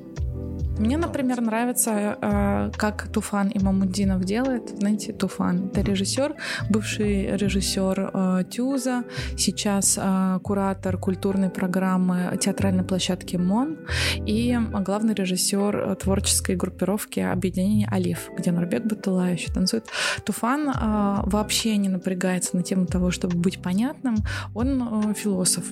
Мне, например, нравится, э, как Туфан Имамуддинов делает. Знаете, Туфан — это режиссер, бывший режиссер э, Тюза, сейчас э, куратор культурной программы театральной площадки МОН и главный режиссер творческой группировки объединения «Алиф», где Нурбек Батула еще танцует. Туфан вообще не напрягается на тему того, чтобы быть понятным. Он философ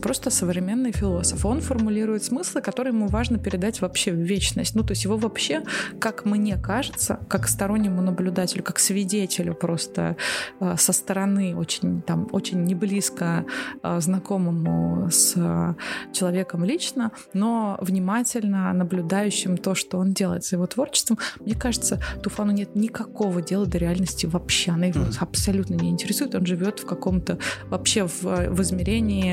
просто современный философ. Он формулирует смыслы, которые ему важно передать вообще в вечность. Ну, то есть его вообще, как мне кажется, как стороннему наблюдателю, как свидетелю просто э, со стороны, очень там, очень не близко э, знакомому с э, человеком лично, но внимательно наблюдающим то, что он делает с его творчеством, мне кажется, Туфану нет никакого дела до реальности вообще. Она его абсолютно не интересует. Он живет в каком-то вообще в, в измерении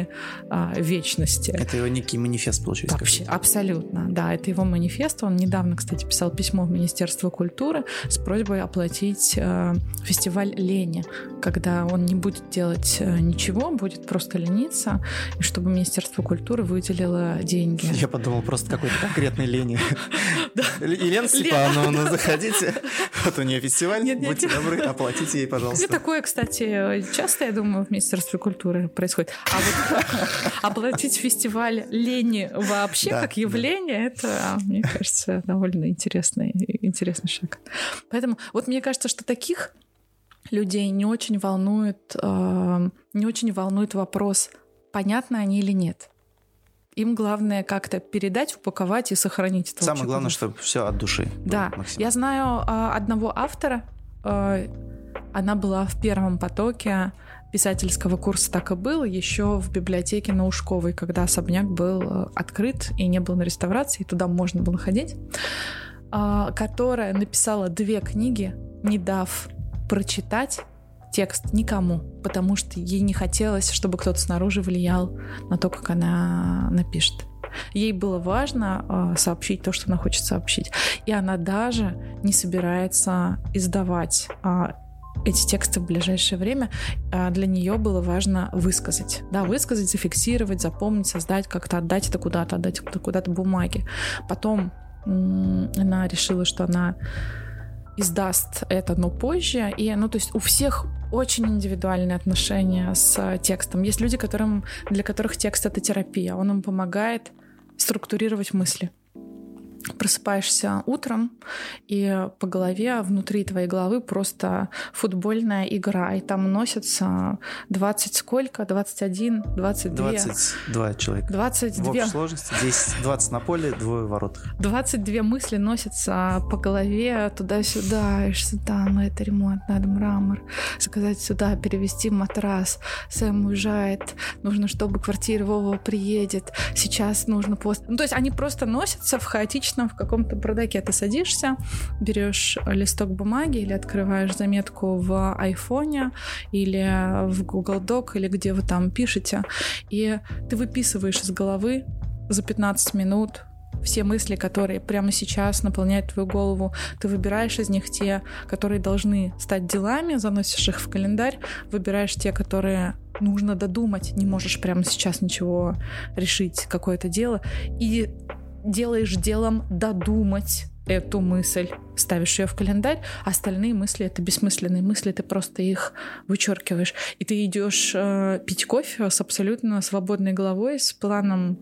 а, вечности. Это его некий манифест, получается. Вообще, абсолютно, да, это его манифест. Он недавно, кстати, писал письмо в Министерство культуры с просьбой оплатить э, фестиваль лени, когда он не будет делать э, ничего, будет просто лениться, и чтобы Министерство культуры выделило деньги. Я подумал, просто какой-то конкретной лени. Елена Степановна, заходите. Вот у нее фестиваль, будьте добры, оплатите ей, пожалуйста. Такое, кстати, часто, я думаю, в Министерстве культуры происходит. А вот оплатить фестиваль лени вообще как явление, это, мне кажется, довольно интересный, интересный шаг. Поэтому вот мне кажется, что таких людей не очень волнует, э, не очень волнует вопрос, понятны они или нет. Им главное как-то передать, упаковать и сохранить это. Самое главное, чтобы все от души. Да. Я знаю э, одного автора, э, она была в первом потоке писательского курса так и было еще в библиотеке на Ушковой, когда особняк был э, открыт и не был на реставрации, и туда можно было ходить, а, которая написала две книги, не дав прочитать текст никому, потому что ей не хотелось, чтобы кто-то снаружи влиял на то, как она напишет. Ей было важно э, сообщить то, что она хочет сообщить. И она даже не собирается издавать э, эти тексты в ближайшее время, а, для нее было важно высказать. Да, высказать, зафиксировать, запомнить, создать, как-то отдать это куда-то, отдать это куда-то бумаги. Потом она решила, что она издаст это, но позже. И, ну, то есть у всех очень индивидуальные отношения с текстом. Есть люди, которым, для которых текст — это терапия. Он им помогает структурировать мысли просыпаешься утром, и по голове, внутри твоей головы просто футбольная игра, и там носятся 20 сколько? 21, 22? 22 человека. 22. В общей сложности 10, 20 на поле, двое в воротах. 22 мысли носятся по голове туда-сюда, и сюда, но это ремонт, надо мрамор, заказать сюда, перевести матрас, Сэм уезжает, нужно, чтобы квартира Вова приедет, сейчас нужно пост... Ну, то есть они просто носятся в хаотичном обычно в каком-то бардаке ты садишься, берешь листок бумаги или открываешь заметку в айфоне или в Google Doc или где вы там пишете, и ты выписываешь из головы за 15 минут все мысли, которые прямо сейчас наполняют твою голову, ты выбираешь из них те, которые должны стать делами, заносишь их в календарь, выбираешь те, которые нужно додумать, не можешь прямо сейчас ничего решить, какое-то дело, и делаешь делом додумать эту мысль, ставишь ее в календарь, а остальные мысли это бессмысленные мысли, ты просто их вычеркиваешь. И ты идешь э, пить кофе с абсолютно свободной головой, с планом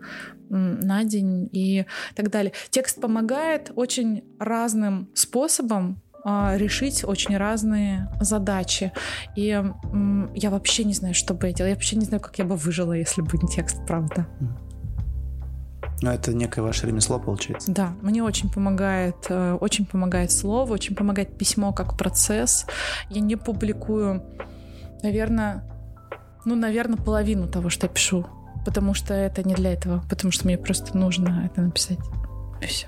на день и так далее. Текст помогает очень разным способом э, решить очень разные задачи. И э, я вообще не знаю, что бы я делала. Я вообще не знаю, как я бы выжила, если бы не текст, правда. Ну, это некое ваше ремесло, получается. Да, мне очень помогает, э, очень помогает слово, очень помогает письмо как процесс. Я не публикую, наверное, ну, наверное, половину того, что я пишу, потому что это не для этого, потому что мне просто нужно это написать. И все.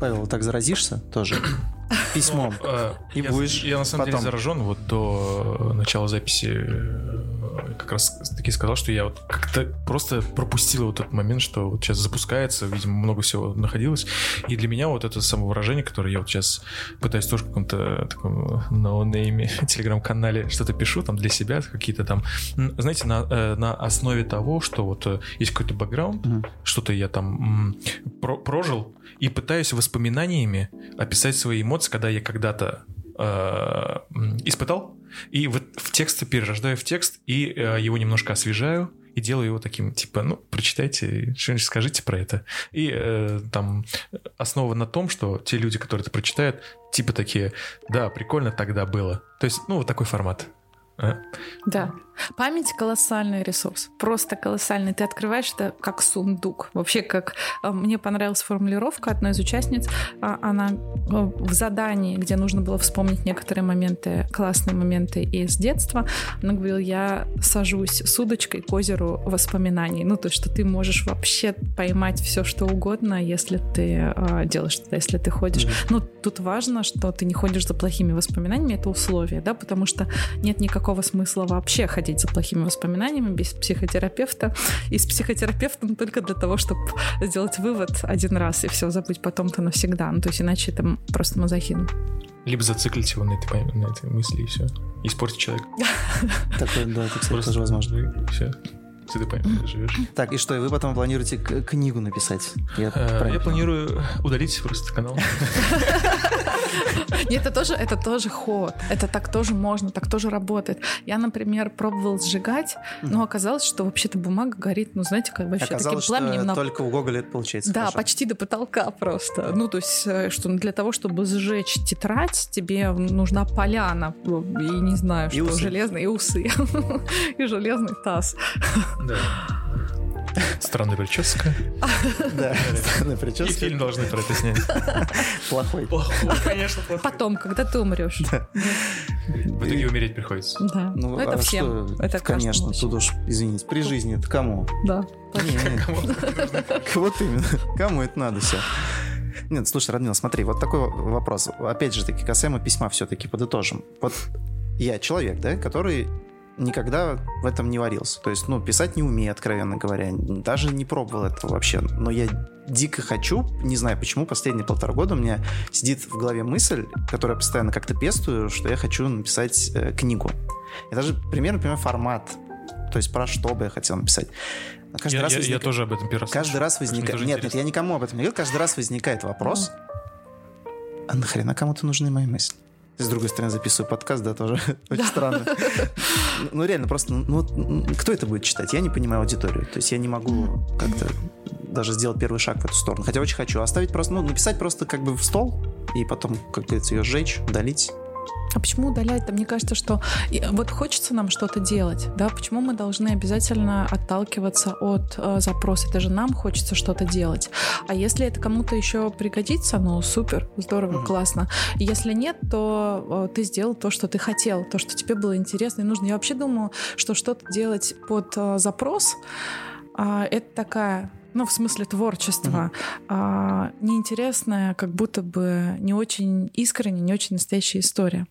Павел, так заразишься тоже? Письмом. Ну, э, и будешь Я на самом деле заражен вот до начала записи как раз таки сказал, что я вот как-то просто пропустил вот этот момент, что вот сейчас запускается, видимо, много всего находилось. И для меня вот это самовыражение, которое я вот сейчас пытаюсь тоже в каком-то таком ноунейме, телеграм-канале что-то пишу там для себя, какие-то там, знаете, на, э, на основе того, что вот э, есть какой-то бэкграунд, mm-hmm. что-то я там про прожил, и пытаюсь воспоминаниями описать свои эмоции, когда я когда-то э, испытал, и вот в текст перерождаю в текст, и э, его немножко освежаю, и делаю его таким, типа, ну, прочитайте, что-нибудь скажите про это. И э, там основа на том, что те люди, которые это прочитают, типа такие, да, прикольно тогда было. То есть, ну, вот такой формат. А? Да. Память колоссальный ресурс, просто колоссальный. Ты открываешь это как сундук. Вообще, как а, мне понравилась формулировка одной из участниц, а, она в задании, где нужно было вспомнить некоторые моменты, классные моменты из детства, она говорила, я сажусь с удочкой к озеру воспоминаний. Ну, то есть, что ты можешь вообще поймать все, что угодно, если ты делаешь это, если ты ходишь. Ну, тут важно, что ты не ходишь за плохими воспоминаниями, это условие, да, потому что нет никакого смысла вообще ходить ходить за плохими воспоминаниями без психотерапевта. И с психотерапевтом только для того, чтобы сделать вывод один раз и все забыть потом-то навсегда. Ну, то есть иначе это просто мазохин. Либо зациклить его на этой, на этой мысли и все. Испортить человека. Такое, да, это, кстати, тоже возможно. Все ты ты живешь. Так, и что, и вы потом планируете книгу написать? Я, э, я планирую удалить просто канал. Нет, это тоже, это тоже ход. Это так тоже можно, так тоже работает. Я, например, пробовал сжигать, но оказалось, что вообще-то бумага горит, ну, знаете, как вообще таким пламенем. На... только у Гоголя это получается. Да, хорошо. почти до потолка просто. Ну, то есть, э, что для того, чтобы сжечь тетрадь, тебе нужна поляна. И не знаю, что и железный, и усы. и железный таз. Да. Странная прическа. Да, странная прическа. И фильм должны про это снять. Плохой. Плохой, конечно, плохой. Потом, когда ты умрешь. В итоге умереть приходится. Да. Ну, это а всем. Это Конечно, тут уж, извините, при жизни это кому? Да. Вот именно. Кому это надо все? Нет, слушай, Радмила, смотри, вот такой вопрос. Опять же таки, касаемо письма все-таки подытожим. Вот я человек, да, который никогда в этом не варился. То есть, ну, писать не умею, откровенно говоря. Даже не пробовал этого вообще. Но я дико хочу, не знаю почему, последние полтора года у меня сидит в голове мысль, которую я постоянно как-то пестую, что я хочу написать э, книгу. И даже примерно например, формат. То есть про что бы я хотел написать. Каждый я, раз я, возник... я тоже об этом первый раз Каждый раз возникает... Нет, интересно. нет, я никому об этом не говорю. Каждый раз возникает вопрос, а нахрена кому-то нужны мои мысли? С другой стороны записываю подкаст, да, тоже очень странно. Ну, реально, просто, ну, кто это будет читать? Я не понимаю аудиторию. То есть я не могу как-то даже сделать первый шаг в эту сторону. Хотя очень хочу. Оставить просто, ну, написать просто как бы в стол и потом, как говорится, ее сжечь, удалить а почему удалять-то? Мне кажется, что вот хочется нам что-то делать, да? Почему мы должны обязательно отталкиваться от э, запроса? Это же нам хочется что-то делать. А если это кому-то еще пригодится, ну супер, здорово, mm-hmm. классно. Если нет, то э, ты сделал то, что ты хотел, то, что тебе было интересно и нужно. Я вообще думаю, что что-то делать под э, запрос э, это такая ну, в смысле творчества, mm-hmm. а, неинтересная, как будто бы не очень искренняя, не очень настоящая история.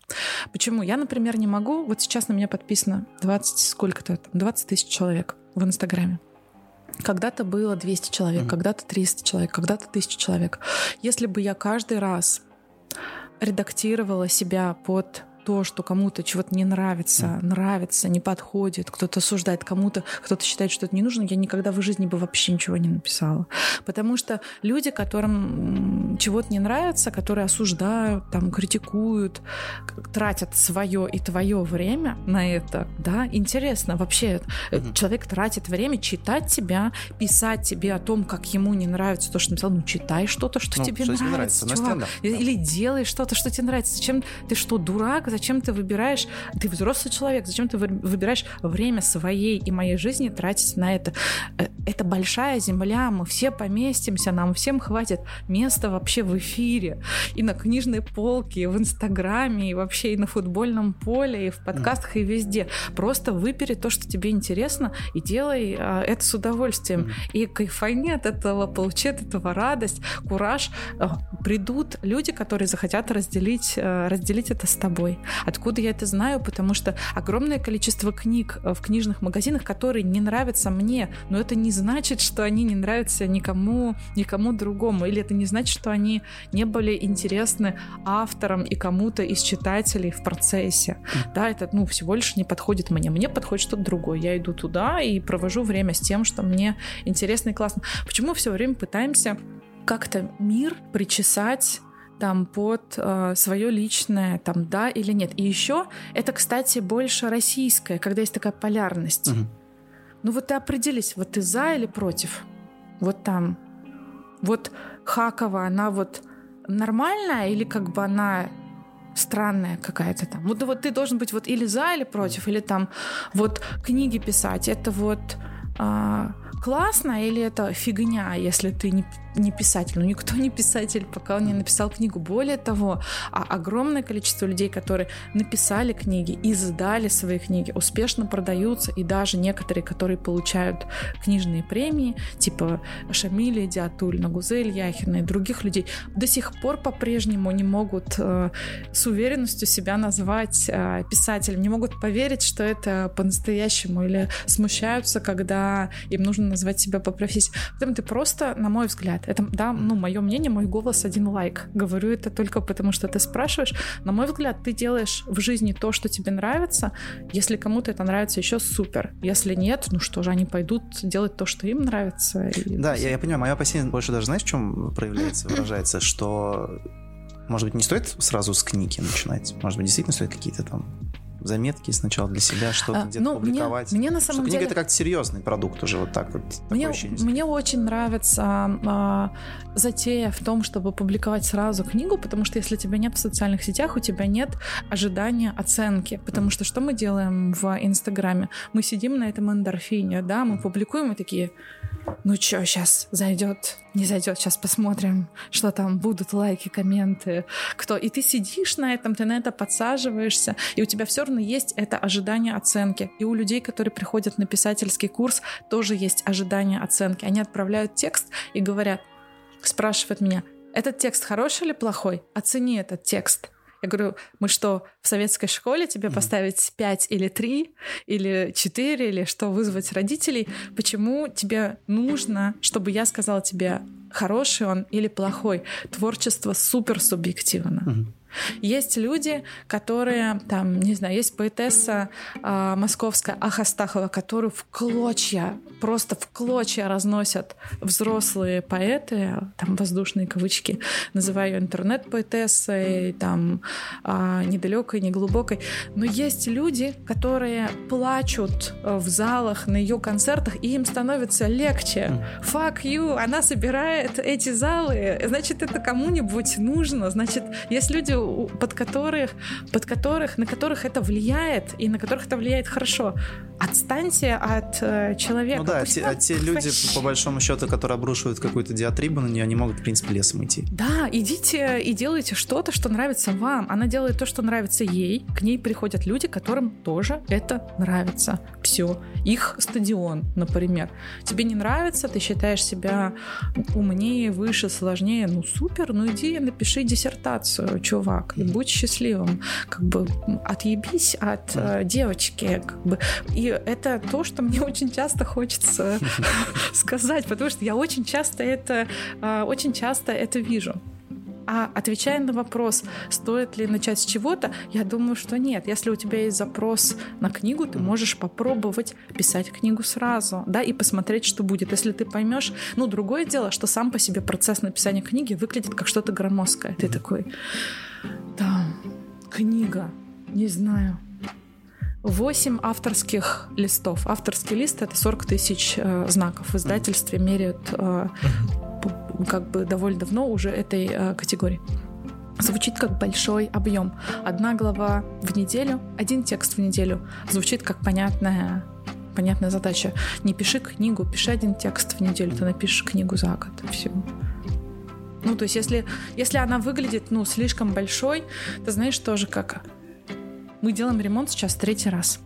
Почему? Я, например, не могу, вот сейчас на меня подписано 20, сколько-то там, 20 тысяч человек в Инстаграме. Когда-то было 200 человек, mm-hmm. когда-то 300 человек, когда-то 1000 человек. Если бы я каждый раз редактировала себя под то, что кому-то чего-то не нравится, нравится, не подходит, кто-то осуждает кому-то, кто-то считает, что это не нужно, я никогда в жизни бы вообще ничего не написала. Потому что люди, которым чего-то не нравится, которые осуждают, там, критикуют, тратят свое и твое время на это, да, интересно вообще. Mm-hmm. Человек тратит время читать тебя, писать тебе о том, как ему не нравится то, что написал. Ну, читай что-то, что ну, тебе что нравится, нравится чувак. Или делай что-то, что тебе нравится. Зачем ты что, дурак? Зачем ты выбираешь? Ты взрослый человек. Зачем ты выбираешь время своей и моей жизни тратить на это? Э, это большая земля, мы все поместимся, нам всем хватит места вообще в эфире и на книжной полке, и в Инстаграме, и вообще и на футбольном поле, и в подкастах, и везде. Просто выбери то, что тебе интересно, и делай а, это с удовольствием. И кайфани от этого, получи от этого радость, кураж. Придут люди, которые захотят разделить, а, разделить это с тобой. Откуда я это знаю? Потому что огромное количество книг в книжных магазинах, которые не нравятся мне, но это не значит, что они не нравятся никому, никому другому, или это не значит, что они не были интересны авторам и кому-то из читателей в процессе. Да, это, ну, всего лишь не подходит мне. Мне подходит что-то другое. Я иду туда и провожу время с тем, что мне интересно и классно. Почему мы все время пытаемся как-то мир причесать там под э, свое личное, там да или нет. И еще это, кстати, больше российское, когда есть такая полярность. Угу. Ну вот ты определись, вот ты за или против. Вот там. Вот Хакова, она вот нормальная или как бы она странная какая-то там. Вот, вот ты должен быть вот или за, или против, или там вот книги писать. Это вот а, классно или это фигня, если ты не, не писатель? Ну, никто не писатель, пока он не написал книгу. Более того, а огромное количество людей, которые написали книги, издали свои книги, успешно продаются, и даже некоторые, которые получают книжные премии, типа Шамиля Диатуль, Нагузель Яхина и других людей, до сих пор по-прежнему не могут э, с уверенностью себя назвать э, писателем, не могут поверить, что это по-настоящему, или смущаются, когда им нужно назвать себя по профессии. Поэтому ты просто, на мой взгляд, это, да, ну, мое мнение, мой голос один лайк. Говорю это только потому, что ты спрашиваешь. На мой взгляд, ты делаешь в жизни то, что тебе нравится. Если кому-то это нравится, еще супер. Если нет, ну что же, они пойдут делать то, что им нравится. да, я, я понимаю, мое опасение больше даже, знаешь, в чем проявляется, выражается, что может быть, не стоит сразу с книги начинать? Может быть, действительно стоит какие-то там заметки сначала для себя, что-то а, где-то ну, публиковать. Мне, мне на самом что деле... книга это как серьезный продукт уже вот так вот. Мне, мне очень нравится а, затея в том, чтобы публиковать сразу книгу, потому что если тебя нет в социальных сетях, у тебя нет ожидания оценки. Потому что что мы делаем в Инстаграме? Мы сидим на этом эндорфине, да, мы публикуем и такие, ну что, сейчас зайдет, не зайдет, сейчас посмотрим, что там будут лайки, комменты, кто. И ты сидишь на этом, ты на это подсаживаешься, и у тебя все равно есть это ожидание оценки. И у людей, которые приходят на писательский курс, тоже есть ожидание оценки. Они отправляют текст и говорят, спрашивают меня, этот текст хороший или плохой? Оцени этот текст. Я говорю, мы что, в советской школе тебе mm-hmm. поставить 5 или 3, или 4, или что, вызвать родителей? Почему тебе нужно, чтобы я сказала тебе, хороший он или плохой? Творчество супер субъективно. Mm-hmm. Есть люди, которые, там, не знаю, есть поэтесса э, московская Ахастахова, которую в клочья, просто в клочья разносят взрослые поэты, там воздушные кавычки, называю ее интернет-поэтессой, там, э, недалекой, неглубокой. Но есть люди, которые плачут э, в залах на ее концертах, и им становится легче. Fuck you, она собирает эти залы, значит, это кому-нибудь нужно, значит, есть люди, под которых, под которых, на которых это влияет и на которых это влияет хорошо. Отстаньте от э, человека. Да, те, а те люди, по большому счету, которые обрушивают какую-то диатрибу на нее, они могут, в принципе, лесом идти. Да, идите и делайте что-то, что нравится вам. Она делает то, что нравится ей. К ней приходят люди, которым тоже это нравится. Все. Их стадион, например. Тебе не нравится, ты считаешь себя умнее, выше, сложнее. Ну супер, ну иди напиши диссертацию, чувак чувак, и будь счастливым, как бы отъебись от э, девочки, как бы. И это то, что мне очень часто хочется сказать, потому что я очень часто это, э, очень часто это вижу. А отвечая на вопрос, стоит ли начать с чего-то, я думаю, что нет. Если у тебя есть запрос на книгу, ты можешь попробовать писать книгу сразу, да, и посмотреть, что будет. Если ты поймешь, ну, другое дело, что сам по себе процесс написания книги выглядит как что-то громоздкое. Ты такой, да, книга, не знаю, 8 авторских листов. Авторский лист — это 40 тысяч э, знаков. В издательстве меряют э, как бы довольно давно уже этой э, категории. Звучит как большой объем. Одна глава в неделю, один текст в неделю. Звучит как понятная понятная задача. Не пиши книгу, пиши один текст в неделю, ты напишешь книгу за год. Все. Ну, то есть, если, если она выглядит, ну, слишком большой, ты знаешь тоже как... Мы делаем ремонт сейчас третий раз.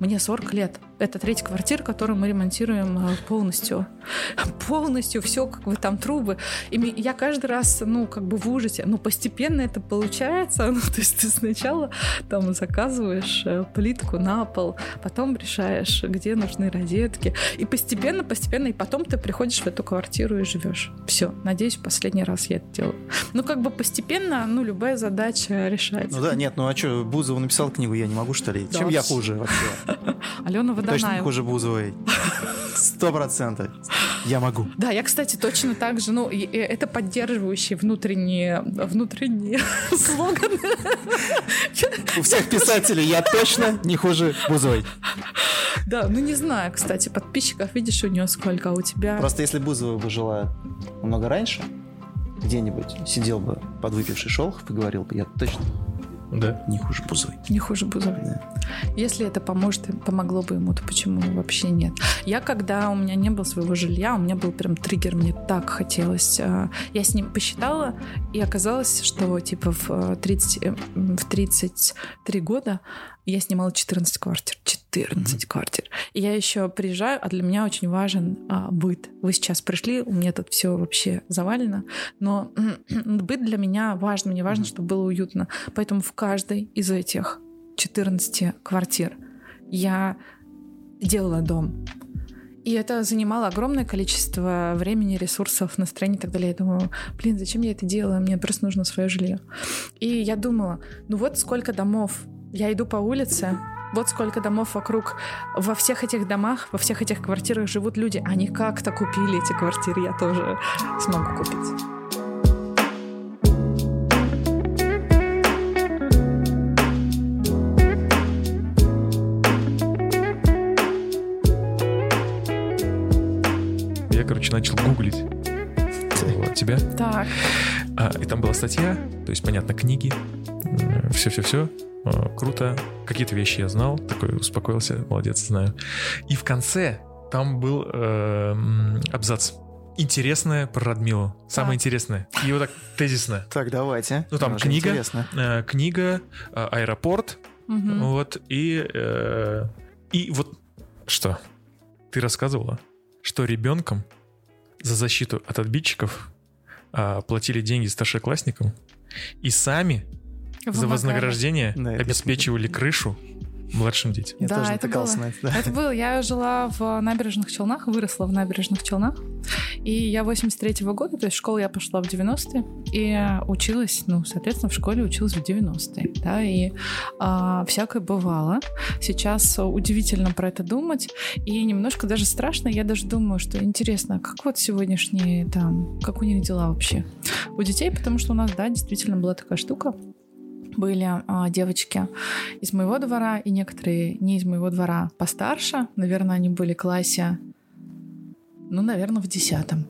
Мне 40 лет. Это третья квартира, которую мы ремонтируем э, полностью. Полностью все, как бы там трубы. И я каждый раз, ну, как бы в ужасе. Но постепенно это получается. Ну, то есть ты сначала там заказываешь э, плитку на пол, потом решаешь, где нужны розетки. И постепенно, постепенно, и потом ты приходишь в эту квартиру и живешь. Все. Надеюсь, последний раз я это делаю. Ну, как бы постепенно, ну, любая задача решается. Ну да, нет, ну а что, Бузова написал книгу, я не могу, что ли? Да. Чем я хуже вообще? Алена Точно хуже Бузовой. Сто процентов. Я могу. Да, я, кстати, точно так же. Ну, это поддерживающие внутренние, внутренние слоганы. У всех писателей я точно не хуже Бузовой. Да, ну не знаю, кстати, подписчиков видишь у нее сколько, а у тебя... Просто если Бузова бы жила много раньше, где-нибудь сидел бы подвыпивший Шолохов и говорил бы, я точно да. Не хуже Бузовой. Не хуже Бузовой. Да. Если это поможет, помогло бы ему, то почему вообще нет? Я, когда у меня не было своего жилья, у меня был прям триггер, мне так хотелось. А, я с ним посчитала, и оказалось, что типа в, 30, э, в 33 года я снимала 14 квартир. 14 mm-hmm. квартир. И я еще приезжаю, а для меня очень важен а, быт. Вы сейчас пришли, у меня тут все вообще завалено, но быт для меня важен. Мне важно, чтобы было уютно. Поэтому в каждой из этих 14 квартир я делала дом. И это занимало огромное количество времени, ресурсов, настроения и так далее. Я думаю, блин, зачем я это делаю? Мне просто нужно свое жилье. И я думала, ну вот сколько домов я иду по улице, вот сколько домов вокруг. Во всех этих домах, во всех этих квартирах живут люди. Они как-то купили эти квартиры, я тоже смогу купить. Я, короче, начал гуглить тебя. Так. А, и там была статья, то есть, понятно, книги, все-все-все. Э, круто. Какие-то вещи я знал, такой успокоился, молодец, знаю. И в конце там был э, абзац. Интересное про Радмилу. Самое так. интересное. И вот так тезисно. Так, давайте. Ну, там книга, э, книга, э, аэропорт, угу. вот, и, э, и вот что? Ты рассказывала, что ребенком за защиту от отбитчиков э, платили деньги старшеклассникам и сами за вознаграждение да, обеспечивали крышу младшим детям. Я да, тоже это было. На это, да. это было. Я жила в набережных Челнах, выросла в набережных Челнах. И я 83-го года, то есть в школу я пошла в 90-е. И училась, ну, соответственно, в школе училась в 90-е. Да, и а, всякое бывало. Сейчас удивительно про это думать. И немножко даже страшно. Я даже думаю, что интересно, как вот сегодняшние там, как у них дела вообще у детей, потому что у нас, да, действительно была такая штука были а, девочки из моего двора и некоторые не из моего двора постарше. Наверное, они были в классе, ну, наверное, в десятом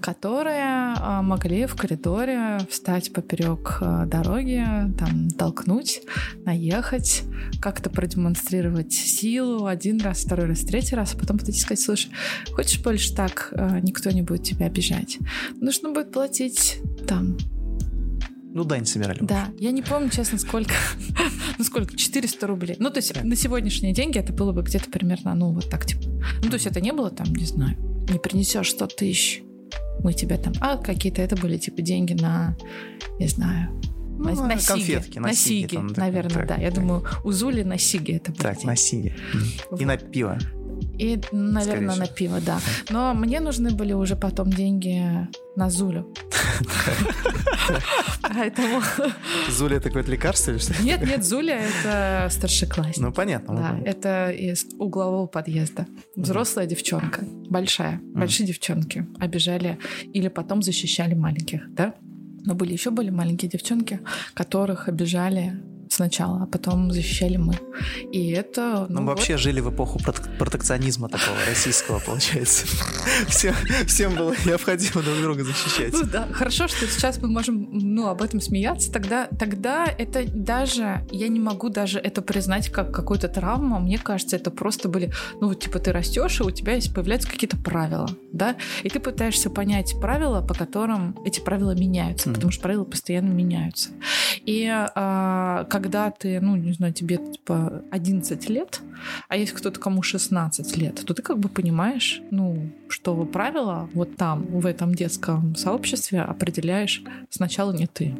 которые а, могли в коридоре встать поперек а, дороги, там толкнуть, наехать, как-то продемонстрировать силу один раз, второй раз, третий раз, а потом подойти и сказать, слушай, хочешь больше так, а, никто не будет тебя обижать. Нужно будет платить там ну, дань собирали. Да, я не помню, честно, сколько. ну, сколько? 400 рублей. Ну, то есть на сегодняшние деньги это было бы где-то примерно, ну, вот так, типа. Ну, то есть это не было там, не знаю, не принесешь 100 тысяч, мы тебя там... А какие-то это были, типа, деньги на, не знаю, ну, на, на конфетки, на, на сиги, там, наверное, так, да. Я так. думаю, у Зули на сиги это были. Так, деньги. на сиги. Вот. И на пиво. И, наверное, на пиво, да. Но мне нужны были уже потом деньги на Зулю. Поэтому... Зуля это какое-то лекарство или что? Нет, нет, Зуля это старшеклассник. Ну, понятно. Да, это из углового подъезда. Взрослая девчонка, большая. Большие девчонки обижали или потом защищали маленьких, да? Но были еще были маленькие девчонки, которых обижали сначала, а потом защищали мы. И это... Ну, вообще вот... жили в эпоху протекционизма такого российского, получается. Всем, всем было необходимо друг друга защищать. Ну да, хорошо, что сейчас мы можем ну, об этом смеяться. Тогда, тогда это даже... Я не могу даже это признать как какую-то травму. Мне кажется, это просто были... Ну, типа ты растешь, и у тебя есть, появляются какие-то правила, да? И ты пытаешься понять правила, по которым эти правила меняются, потому что правила постоянно меняются. И а, когда ты, ну, не знаю, тебе типа 11 лет, а есть кто-то, кому 16 лет, то ты как бы понимаешь, ну, что правила вот там, в этом детском сообществе определяешь сначала не ты,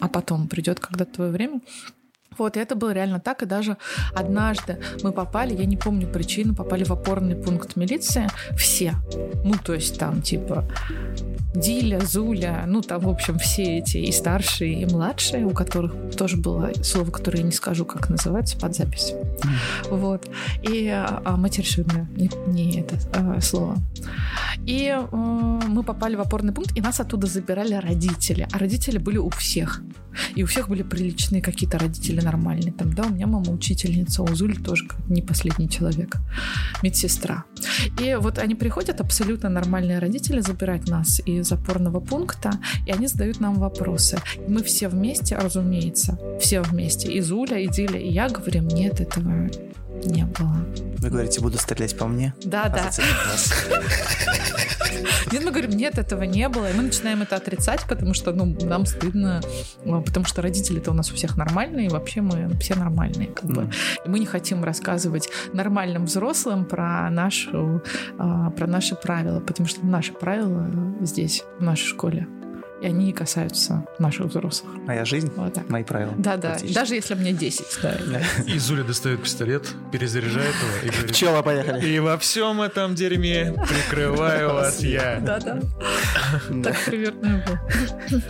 а потом придет когда твое время, вот, и это было реально так. И даже однажды мы попали, я не помню причину, попали в опорный пункт милиции. Все. Ну, то есть там типа Диля, Зуля, ну там, в общем, все эти и старшие, и младшие, у которых тоже было слово, которое я не скажу, как называется, под запись. Mm. Вот. И а, матершинное, не, не это а, слово. И а, мы попали в опорный пункт, и нас оттуда забирали родители. А родители были у всех. И у всех были приличные какие-то родители нормальные. Там, да, у меня мама учительница, у Зули тоже не последний человек, медсестра. И вот они приходят, абсолютно нормальные родители, забирать нас из опорного пункта, и они задают нам вопросы. Мы все вместе, разумеется, все вместе, и Зуля, и Диля, и я говорим, нет, этого не было. Вы говорите, буду стрелять по мне? Да, а да. Нет, мы говорим, нет, этого не было. И мы начинаем это отрицать, потому что ну, нам стыдно, ну, потому что родители-то у нас у всех нормальные, и вообще мы все нормальные. Как mm. бы. И мы не хотим рассказывать нормальным взрослым про, нашу, а, про наши правила, потому что наши правила здесь, в нашей школе и они касаются наших взрослых. Моя жизнь, вот так. мои правила. Да-да, даже если мне 10. Да. И Зуля достает пистолет, перезаряжает его и говорит... Пчела, поехали. И во всем этом дерьме прикрываю вас я. Да-да. Так примерно было.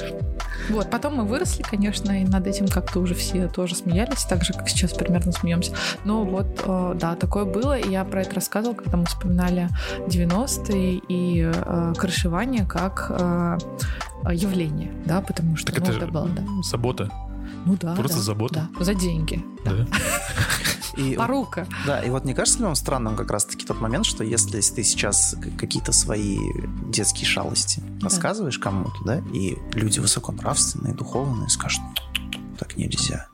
Вот, потом мы выросли, конечно, и над этим как-то уже все тоже смеялись, так же, как сейчас примерно смеемся. Но вот, э, да, такое было, и я про это рассказывала, когда мы вспоминали 90-е и э, крышевание как э, явление, да, потому что так ну, это, это было, да. забота. Ну да. Просто да, забота. Да, за деньги. Да. да. И, Порука. Да, и вот не кажется ли вам странным как раз-таки тот момент, что если ты сейчас какие-то свои детские шалости да. рассказываешь кому-то, да, и люди высоконравственные, духовные скажут, так нельзя.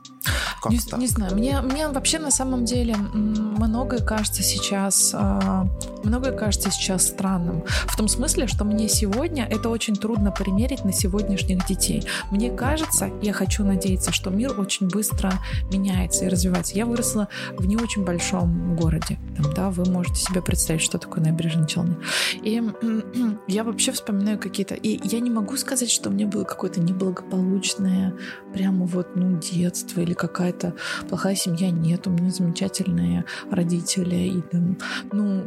Как не, так? не знаю, мне, мне вообще на самом деле многое кажется сейчас, э, многое кажется сейчас странным. В том смысле, что мне сегодня это очень трудно примерить на сегодняшних детей. Мне кажется, я хочу надеяться, что мир очень быстро меняется и развивается. Я выросла в не очень большом городе. Там, да, вы можете себе представить, что такое набережные Челны. И я вообще вспоминаю какие-то... И я не могу сказать, что мне было какое-то неблагополучное прямо вот, ну, детство или какая-то плохая семья. Нет, у меня замечательные родители. И там, ну,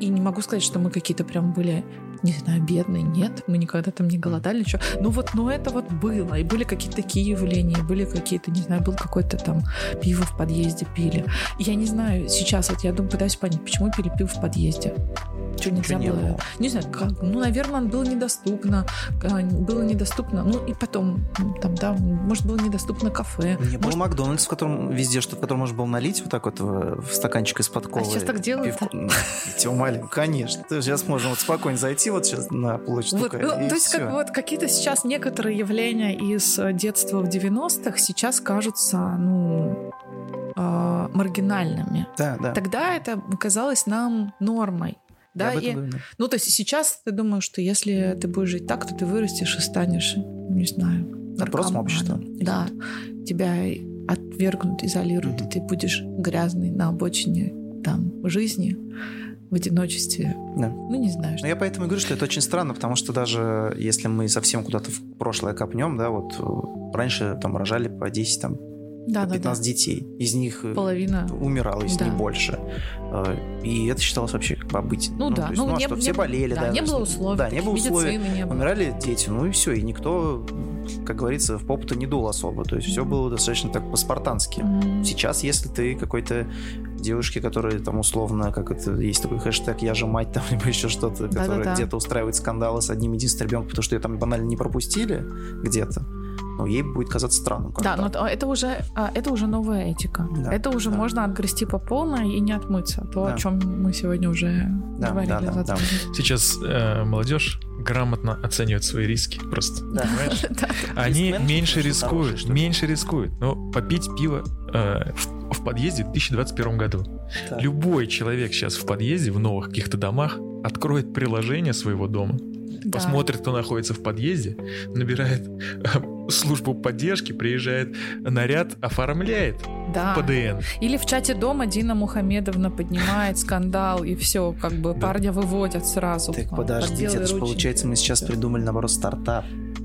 и не могу сказать, что мы какие-то прям были не знаю, бедные, нет, мы никогда там не голодали, ничего. Ну вот, но это вот было, и были какие-то такие явления, были какие-то, не знаю, был какой-то там пиво в подъезде пили. Я не знаю, сейчас вот я думаю, пытаюсь понять, почему пили пиво в подъезде. Что нельзя не было? было? Не знаю, как, ну, наверное, было недоступно, а, было недоступно, ну, и потом, там, да, может, было недоступно кафе. Не может... было Макдональдс, в котором везде, что в котором можно было налить вот так вот в стаканчик из-под колы. А сейчас так делают? Да? Тебя умоляю, конечно. Сейчас можно вот спокойно зайти вот сейчас на площадь. Вот, ну, то есть как, вот какие-то сейчас некоторые явления из детства в 90-х сейчас кажутся, ну, э, маргинальными. Да, да. Тогда это казалось нам нормой. Да, и, ну то есть сейчас ты думаешь, что если ты будешь жить так, то ты вырастешь и станешь, не знаю, наркоманом. общества. Да, тебя отвергнут, изолируют, mm-hmm. и ты будешь грязный на обочине там жизни в одиночестве. Да. Ну, не знаю. Но я поэтому и говорю, что это очень странно, потому что даже если мы совсем куда-то в прошлое копнем, да, вот раньше там рожали по 10 там да, 15 да, детей. Из них э, половина умирало, если да. не больше. Э, и это считалось вообще как бы. Ну, ну да, есть, ну, ну, не, что не, все болели, да, да. Не было условий. Да, не было условий. Не было. Умирали дети, ну и все, и никто, как говорится, в попу-то не дул особо. То есть mm-hmm. все было достаточно так по-спартански. Mm-hmm. Сейчас, если ты какой-то девушки, которые там условно, как это, есть такой хэштег «я же мать» там, либо еще что-то, да, которая да, да. где-то устраивает скандалы с одним единственным ребенком, потому что ее там банально не пропустили где-то, ну, ей будет казаться странным. Да, но это уже, а, это уже новая этика. Да, это уже да. можно отгрести по полной и не отмыться. То, да. о чем мы сегодня уже да, говорили. Да, да, да. Сейчас э, молодежь грамотно оценивает свои риски просто. Да. Они меньше рискуют, меньше рискуют. Но попить пиво э, в, в подъезде в 2021 году. Да. Любой человек сейчас в подъезде, в новых каких-то домах, откроет приложение своего дома, да. посмотрит, кто находится в подъезде, набирает э, службу поддержки, приезжает наряд, оформляет да. ПДН. Или в чате дома Дина Мухамедовна поднимает скандал, и все, как бы парня выводят сразу. Так подождите, это же получается, мы сейчас придумали, наоборот, стартап.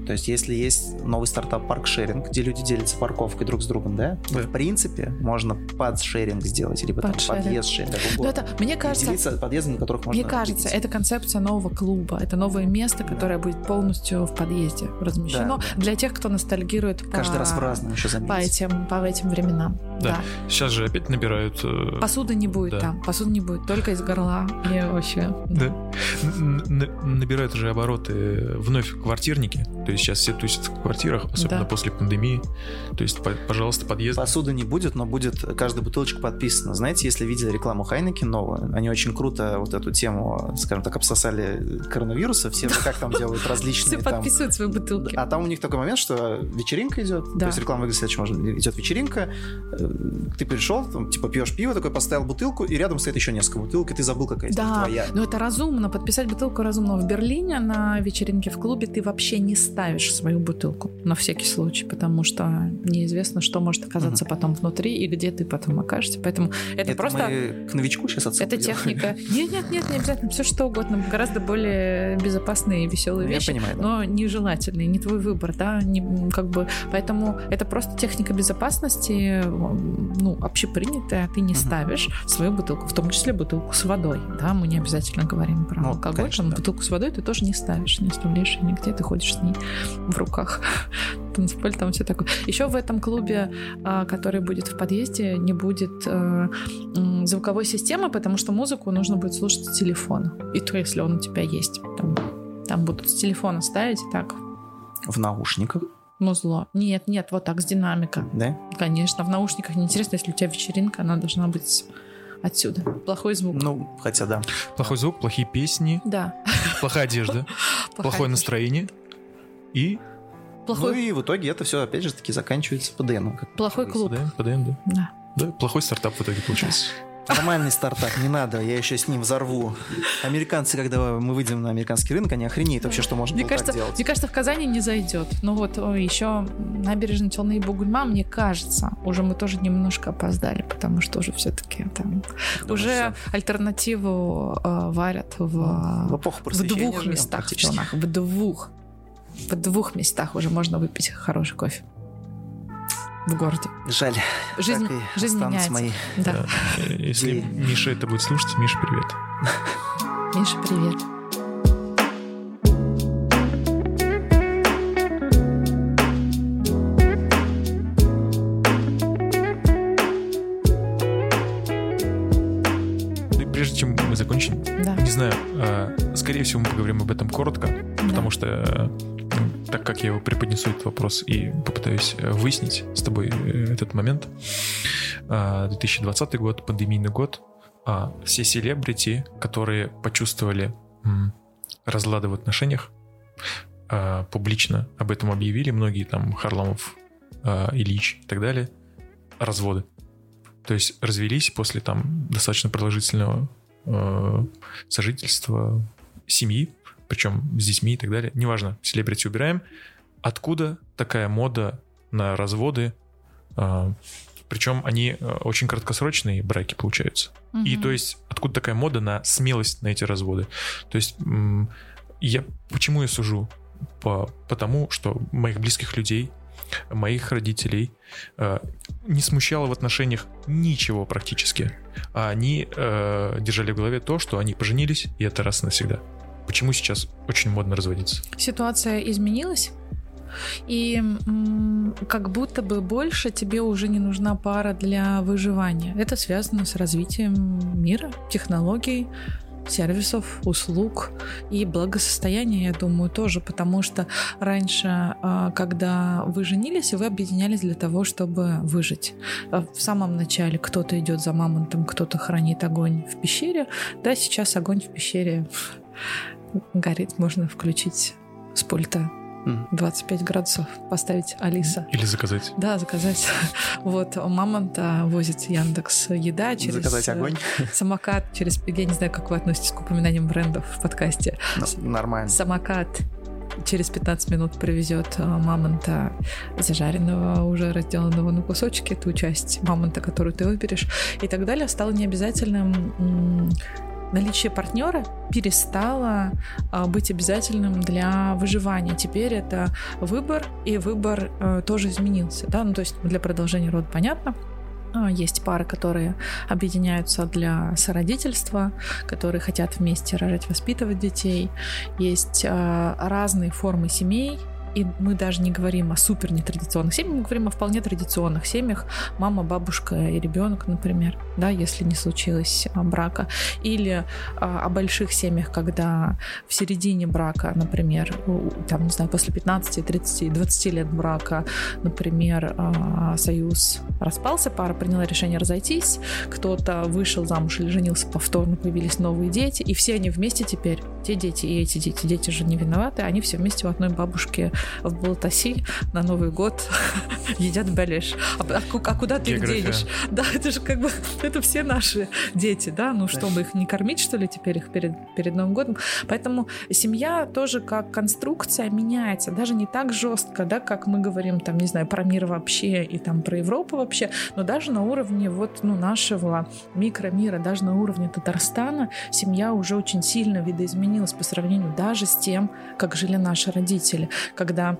То есть, если есть новый стартап парк-шеринг, где люди делятся парковкой друг с другом, да, да. в принципе, можно под-шеринг сделать, либо там подъезд-шеринг, ну, это, мне кажется, делиться подъездами, на которых можно Мне кажется, двигаться. это концепция нового клуба, это новое место, которое да. будет полностью в подъезде размещено да. для тех, кто ностальгирует Каждый по, раз в разном еще по этим, по этим временам. Да. да. Сейчас же опять набирают... Э... Посуды не будет да. там, посуды не будет, только из горла. И вообще... Да. Набирают уже обороты вновь квартирники, то есть сейчас все тусят в квартирах, особенно да. после пандемии. То есть, пожалуйста, подъезд. Посуды не будет, но будет каждая бутылочка подписана. Знаете, если видели рекламу Хайнекен новую, они очень круто вот эту тему, скажем так, обсосали коронавируса. Все как там делают различные... Все подписывают свои бутылки. А там у них такой момент, что вечеринка идет. То есть реклама выглядит следующим образом. Идет вечеринка, э, ты пришел, там, типа пьешь пиво, такой поставил бутылку, и рядом стоит еще несколько бутылок, и ты забыл, какая да, твоя. но это разумно. Подписать бутылку разумно. В Берлине на вечеринке в клубе ты вообще не ставишь свою бутылку на всякий случай, потому что неизвестно, что может оказаться угу. потом внутри и где ты потом окажешься. Поэтому это, это просто... Мы к новичку сейчас отсылку Это техника. Нет, нет, нет, не обязательно. Все что угодно. Гораздо более безопасные и веселые ну, вещи. Я понимаю, да. Но нежелательные. Не твой выбор, да. Не, как бы, поэтому это просто техника безопасности, ну, общепринятая. Ты не угу. ставишь свою бутылку, в том числе бутылку с водой. Да, мы не обязательно говорим про ну, алкоголь. Конечно, но да. бутылку с водой ты тоже не ставишь, не оставляешь ее нигде, ты ходишь с ней в руках. Танцполь, там все такое. Еще в этом клубе, а, который будет в подъезде, не будет э, звуковой системы, потому что музыку нужно будет слушать с телефона. И то, если он у тебя есть. Там, там будут с телефона ставить и так. В наушниках? Музло. Нет, нет, вот так, с динамика. Да? Конечно, в наушниках неинтересно, если у тебя вечеринка, она должна быть отсюда. Плохой звук. Ну, хотя да. Плохой звук, плохие песни. Да. Плохая одежда. Плохое настроение. И Плохой... Ну и в итоге это все, опять же, таки заканчивается ПДН. Как Плохой клуб. ПДН, ПДН, да. да. Да, плохой стартап в итоге получается. Нормальный стартап, не надо, я еще с ним взорву. Американцы, когда мы выйдем на американский рынок, они охренеют вообще, что можно мне кажется, так делать. Мне кажется, в Казани не зайдет. Ну вот еще набережная Челны и Бугульма, мне кажется, уже мы тоже немножко опоздали, потому что уже все-таки там Думаю, уже все. альтернативу э, варят в, в, эпоху в двух местах в Челнах, в двух в двух местах уже можно выпить хороший кофе в городе. Жаль. Жизнь, жизнь меняется. Мои. Да. Если и... Миша это будет слушать, Миша, привет. Миша, привет. Ну прежде чем мы закончим, да. не знаю, а, скорее всего, мы поговорим об этом коротко, да. потому что так как я его преподнесу этот вопрос и попытаюсь э, выяснить с тобой э, этот момент. 2020 а, год, пандемийный год, а, все селебрити, которые почувствовали разлады в отношениях, а, публично об этом объявили, многие там Харламов, Ильич и так далее, разводы. То есть развелись после там достаточно продолжительного сожительства, семьи, причем с детьми и так далее. Неважно, селебрити убираем. Откуда такая мода на разводы? А, причем они э, очень краткосрочные браки получаются. Угу. И то есть откуда такая мода на смелость на эти разводы? То есть я почему я сужу? По, потому что моих близких людей моих родителей э, не смущало в отношениях ничего практически. А они э, держали в голове то, что они поженились, и это раз и навсегда. Почему сейчас очень модно разводиться? Ситуация изменилась? И как будто бы больше тебе уже не нужна пара для выживания. Это связано с развитием мира, технологий, сервисов, услуг и благосостояния, я думаю, тоже, потому что раньше, а, когда вы женились, вы объединялись для того, чтобы выжить. А в самом начале кто-то идет за мамонтом, кто-то хранит огонь в пещере. Да, сейчас огонь в пещере горит, можно включить с пульта 25 градусов поставить Алиса. Или заказать. Да, заказать. Вот, мамонта возит Яндекс Еда через... Заказать э, огонь. Самокат через... Я не знаю, как вы относитесь к упоминаниям брендов в подкасте. Ну, нормально. Самокат через 15 минут привезет э, мамонта зажаренного, уже разделанного на кусочки, ту часть мамонта, которую ты выберешь, и так далее, стало необязательным наличие партнера перестало а, быть обязательным для выживания. Теперь это выбор, и выбор а, тоже изменился. Да? Ну, то есть для продолжения рода понятно. А, есть пары, которые объединяются для сородительства, которые хотят вместе рожать, воспитывать детей. Есть а, разные формы семей, и мы даже не говорим о супер нетрадиционных семьях, мы говорим о вполне традиционных семьях. Мама, бабушка и ребенок, например, да, если не случилось а, брака. Или а, о больших семьях, когда в середине брака, например, там, не знаю, после 15, 30, 20 лет брака, например, а, союз распался, пара приняла решение разойтись, кто-то вышел замуж или женился повторно, появились новые дети, и все они вместе теперь, те дети и эти дети, дети же не виноваты, они все вместе в одной бабушке в Балатаси на Новый год едят балеш. А, а, а куда ты их денешь? Да, это же как бы, это все наши дети, да, ну чтобы их не кормить, что ли, теперь их перед, перед Новым годом. Поэтому семья тоже как конструкция меняется, даже не так жестко, да, как мы говорим, там, не знаю, про мир вообще и там про Европу вообще, но даже на уровне вот, ну, нашего микромира, даже на уровне Татарстана семья уже очень сильно видоизменилась по сравнению даже с тем, как жили наши родители. Как когда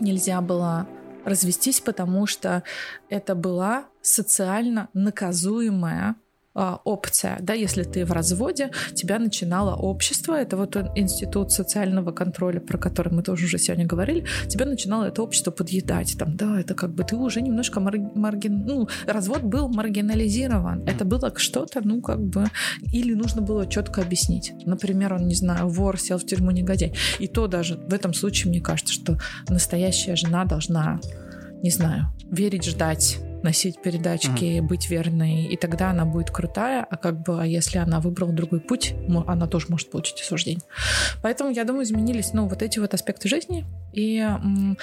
нельзя было развестись, потому что это была социально наказуемая опция, да, если ты в разводе, тебя начинало общество, это вот институт социального контроля, про который мы тоже уже сегодня говорили, тебя начинало это общество подъедать, там, да, это как бы ты уже немножко маргин, ну, развод был маргинализирован, это было что-то, ну, как бы, или нужно было четко объяснить, например, он, не знаю, вор сел в тюрьму негодяй, и то даже в этом случае мне кажется, что настоящая жена должна, не знаю, верить, ждать, носить передачки, mm-hmm. быть верной, и тогда она будет крутая, а как бы, а если она выбрала другой путь, она тоже может получить осуждение. Поэтому, я думаю, изменились, ну, вот эти вот аспекты жизни, и м-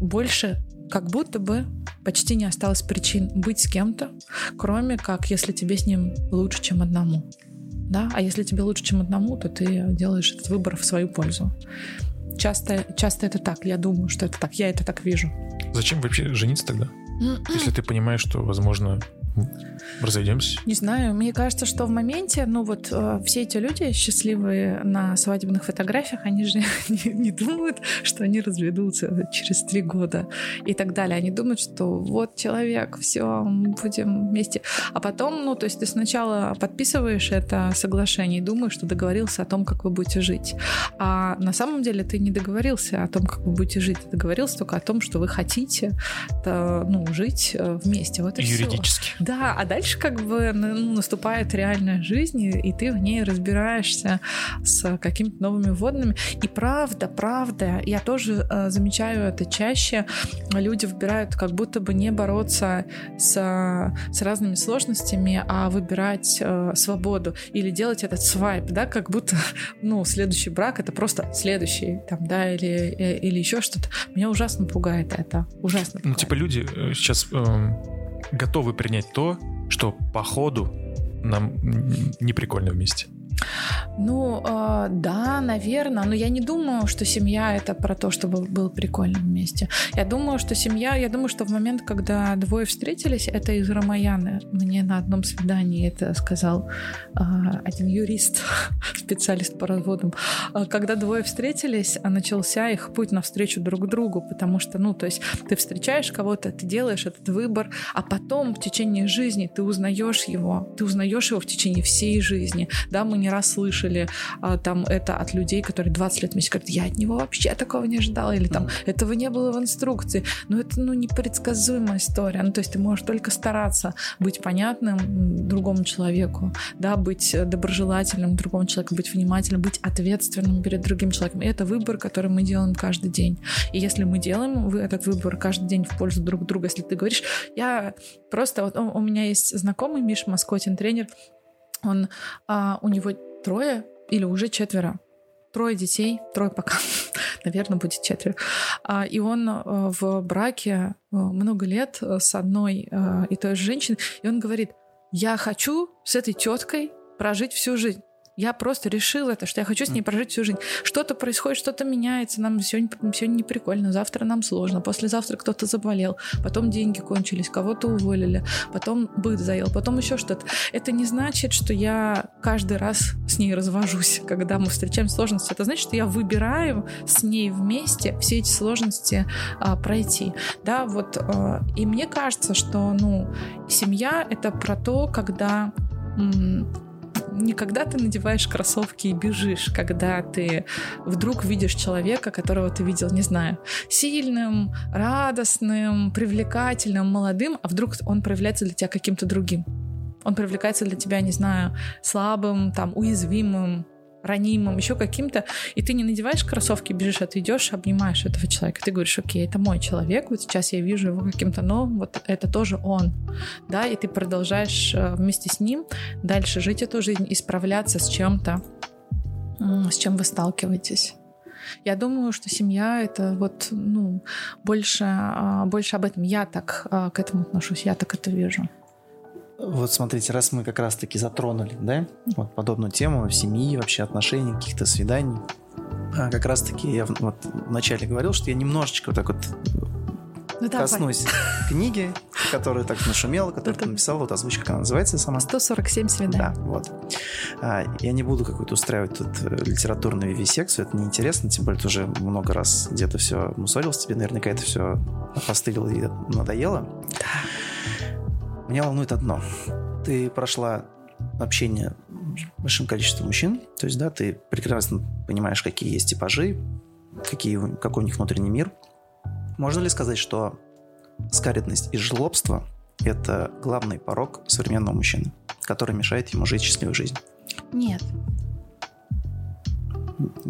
больше как будто бы почти не осталось причин быть с кем-то, кроме как, если тебе с ним лучше, чем одному. Да? А если тебе лучше, чем одному, то ты делаешь этот выбор в свою пользу. Часто, часто это так. Я думаю, что это так. Я это так вижу. Зачем вообще жениться тогда? Если ты понимаешь, что, возможно, Разойдемся? Не знаю. Мне кажется, что в моменте, ну вот э, все эти люди счастливые на свадебных фотографиях, они же не, не думают, что они разведутся через три года и так далее. Они думают, что вот человек, все, мы будем вместе. А потом, ну то есть ты сначала подписываешь это соглашение и думаешь, что договорился о том, как вы будете жить. А на самом деле ты не договорился о том, как вы будете жить. Ты договорился только о том, что вы хотите ну, жить э, вместе. Вот и Юридически. Все. Да, а дальше как бы ну, наступает реальная жизнь, и ты в ней разбираешься с какими-то новыми вводными. И правда, правда, я тоже э, замечаю это чаще. Люди выбирают как будто бы не бороться с, с разными сложностями, а выбирать э, свободу или делать этот свайп, да, как будто, ну, следующий брак это просто следующий, там, да, или, э, или еще что-то. Меня ужасно пугает это. Ужасно пугает. Ну, типа люди э, сейчас э, готовы принять то, что по ходу нам не прикольно вместе. Ну, э, да, наверное, но я не думаю, что семья это про то, чтобы было прикольно вместе. Я думаю, что семья, я думаю, что в момент, когда двое встретились, это из Рамаяны. Мне на одном свидании это сказал э, один юрист, специалист по разводам. А когда двое встретились, начался их путь навстречу друг другу, потому что, ну, то есть ты встречаешь кого-то, ты делаешь этот выбор, а потом в течение жизни ты узнаешь его, ты узнаешь его в течение всей жизни. Да, мы не раз слышали а, там это от людей, которые 20 лет вместе говорят, я от него вообще такого не ожидала, или там этого не было в инструкции. Но это, ну, непредсказуемая история. Ну, то есть ты можешь только стараться быть понятным другому человеку, да, быть доброжелательным другому человеку, быть внимательным, быть ответственным перед другим человеком. И это выбор, который мы делаем каждый день. И если мы делаем этот выбор каждый день в пользу друг друга, если ты говоришь, я просто, вот у меня есть знакомый Миша Маскотин, тренер, он, а, у него трое или уже четверо. Трое детей, трое пока, наверное, будет четверо. А, и он а, в браке а, много лет с одной а, и той же женщиной, и он говорит, я хочу с этой теткой прожить всю жизнь. Я просто решила это, что я хочу с ней прожить всю жизнь. Что-то происходит, что-то меняется. Нам сегодня, сегодня не прикольно, завтра нам сложно. Послезавтра кто-то заболел, потом деньги кончились, кого-то уволили, потом быт заел, потом еще что-то. Это не значит, что я каждый раз с ней развожусь, когда мы встречаем сложности. Это значит, что я выбираю с ней вместе все эти сложности а, пройти. Да, вот. А, и мне кажется, что, ну, семья — это про то, когда не когда ты надеваешь кроссовки и бежишь, когда ты вдруг видишь человека, которого ты видел, не знаю, сильным, радостным, привлекательным, молодым, а вдруг он проявляется для тебя каким-то другим. Он привлекается для тебя, не знаю, слабым, там, уязвимым, ранимым, еще каким-то, и ты не надеваешь кроссовки, бежишь, ты идешь, обнимаешь этого человека. Ты говоришь, окей, это мой человек, вот сейчас я вижу его каким-то новым, вот это тоже он, да, и ты продолжаешь э, вместе с ним дальше жить эту жизнь, исправляться с чем-то, с чем вы сталкиваетесь. Я думаю, что семья это вот, ну, больше, а, больше об этом. Я так а, к этому отношусь, я так это вижу. Вот смотрите, раз мы как раз-таки затронули, да, вот подобную тему семьи, вообще отношений, каких-то свиданий, а как раз-таки я вот вначале говорил, что я немножечко вот так вот ну, коснусь давай. книги, которую так нашумела, которую ты написал, вот озвучка, как она называется сама? 147 свиданий. Да, вот. А, я не буду какую-то устраивать тут э, литературную вивисекцию, это неинтересно, тем более ты уже много раз где-то все мусорился, тебе наверняка это все постылило и надоело. Да. Меня волнует одно. Ты прошла общение с большим количеством мужчин, то есть, да, ты прекрасно понимаешь, какие есть типажи, какие, какой у них внутренний мир. Можно ли сказать, что скаридность и жлобство – это главный порог современного мужчины, который мешает ему жить счастливой жизнью? Нет.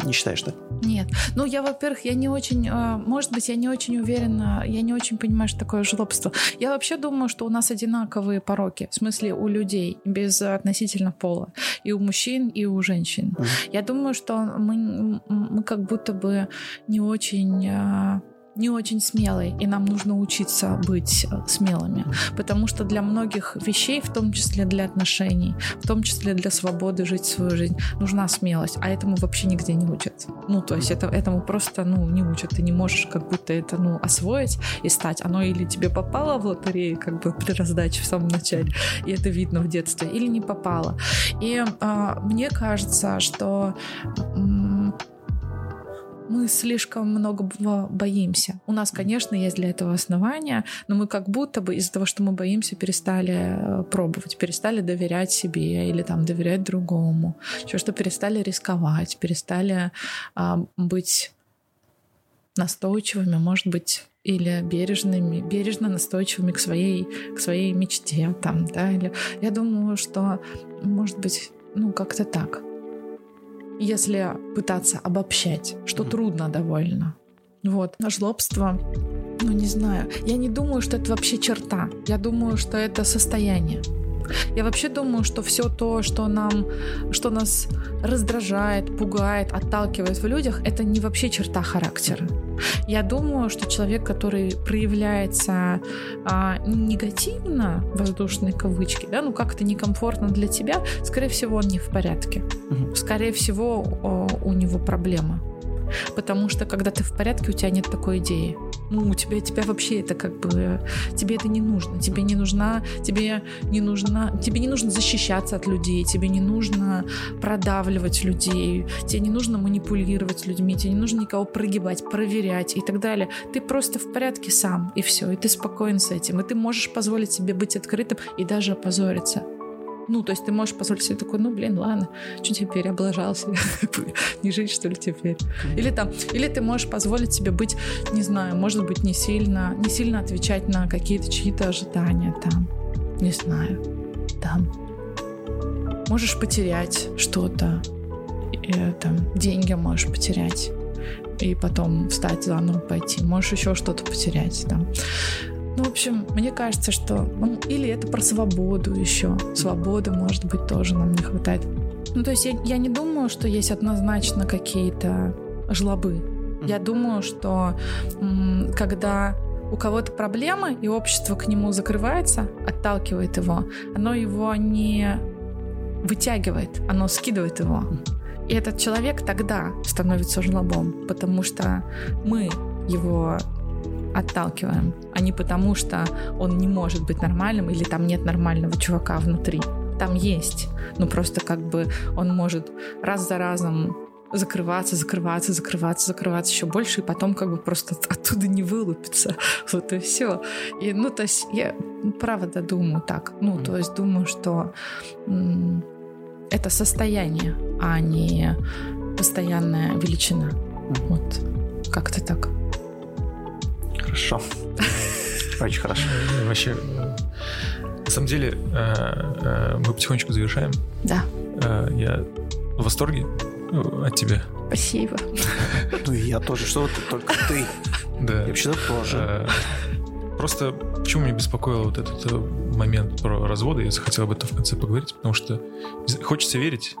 Не считаешь, да? Нет. Ну, я, во-первых, я не очень, а, может быть, я не очень уверена, я не очень понимаю, что такое жлобство. Я вообще думаю, что у нас одинаковые пороки, в смысле у людей, без относительно пола. И у мужчин, и у женщин. Uh-huh. Я думаю, что мы, мы как будто бы не очень а, не очень смелой, и нам нужно учиться быть э, смелыми. Потому что для многих вещей, в том числе для отношений, в том числе для свободы жить свою жизнь, нужна смелость, а этому вообще нигде не учат. Ну, то есть это, этому просто, ну, не учат. Ты не можешь как будто это, ну, освоить и стать. Оно или тебе попало в лотерею, как бы при раздаче в самом начале, и это видно в детстве, или не попало. И э, мне кажется, что мы слишком много боимся. У нас, конечно, есть для этого основания, но мы как будто бы из-за того, что мы боимся, перестали э, пробовать, перестали доверять себе или там доверять другому, еще что перестали рисковать, перестали а, быть настойчивыми, может быть, или бережными, бережно настойчивыми к своей, к своей мечте, там, да, или я думаю, что, может быть, ну, как-то так если пытаться обобщать, что трудно довольно. Вот. Жлобство, ну не знаю. Я не думаю, что это вообще черта. Я думаю, что это состояние. Я вообще думаю, что все то, что нам, что нас раздражает, пугает, отталкивает в людях, это не вообще черта характера. Я думаю, что человек, который проявляется а, негативно, воздушные кавычки, да, ну как-то некомфортно для тебя, скорее всего, он не в порядке. Угу. Скорее всего, у него проблема. Потому что когда ты в порядке, у тебя нет такой идеи. Ну, у тебя, тебя вообще это как бы... Тебе это не нужно. Тебе не нужна... Тебе не нужна... Тебе не нужно защищаться от людей. Тебе не нужно продавливать людей. Тебе не нужно манипулировать людьми. Тебе не нужно никого прогибать, проверять и так далее. Ты просто в порядке сам, и все. И ты спокоен с этим. И ты можешь позволить себе быть открытым и даже опозориться. Ну, то есть ты можешь позволить себе такой, ну, блин, ладно, что теперь, облажался, не жить, что ли, теперь. Или там, или ты можешь позволить себе быть, не знаю, может быть, не сильно, не сильно отвечать на какие-то чьи-то ожидания там, не знаю, там. Можешь потерять что-то, э, там, деньги можешь потерять и потом встать заново пойти. Можешь еще что-то потерять там. Ну, в общем, мне кажется, что... Ну, или это про свободу еще. Свободы, может быть, тоже нам не хватает. Ну, то есть я, я не думаю, что есть однозначно какие-то жлобы. Я думаю, что м, когда у кого-то проблемы, и общество к нему закрывается, отталкивает его, оно его не вытягивает, оно скидывает его. И этот человек тогда становится жлобом, потому что мы его отталкиваем, а не потому, что он не может быть нормальным или там нет нормального чувака внутри. Там есть, но просто как бы он может раз за разом закрываться, закрываться, закрываться, закрываться еще больше, и потом как бы просто оттуда не вылупиться. Вот и все. И, ну, то есть я правда думаю так. Ну, то есть думаю, что м- это состояние, а не постоянная величина. Вот. Как-то так. Хорошо. Очень хорошо. Вообще, на самом деле, э, э, мы потихонечку завершаем. Да. Э, я в восторге от тебя. Спасибо. Ну и я тоже. Что ты, только ты. Да. Я вообще-то тоже. Просто почему меня беспокоил вот этот момент про разводы, я захотел об этом в конце поговорить, потому что хочется верить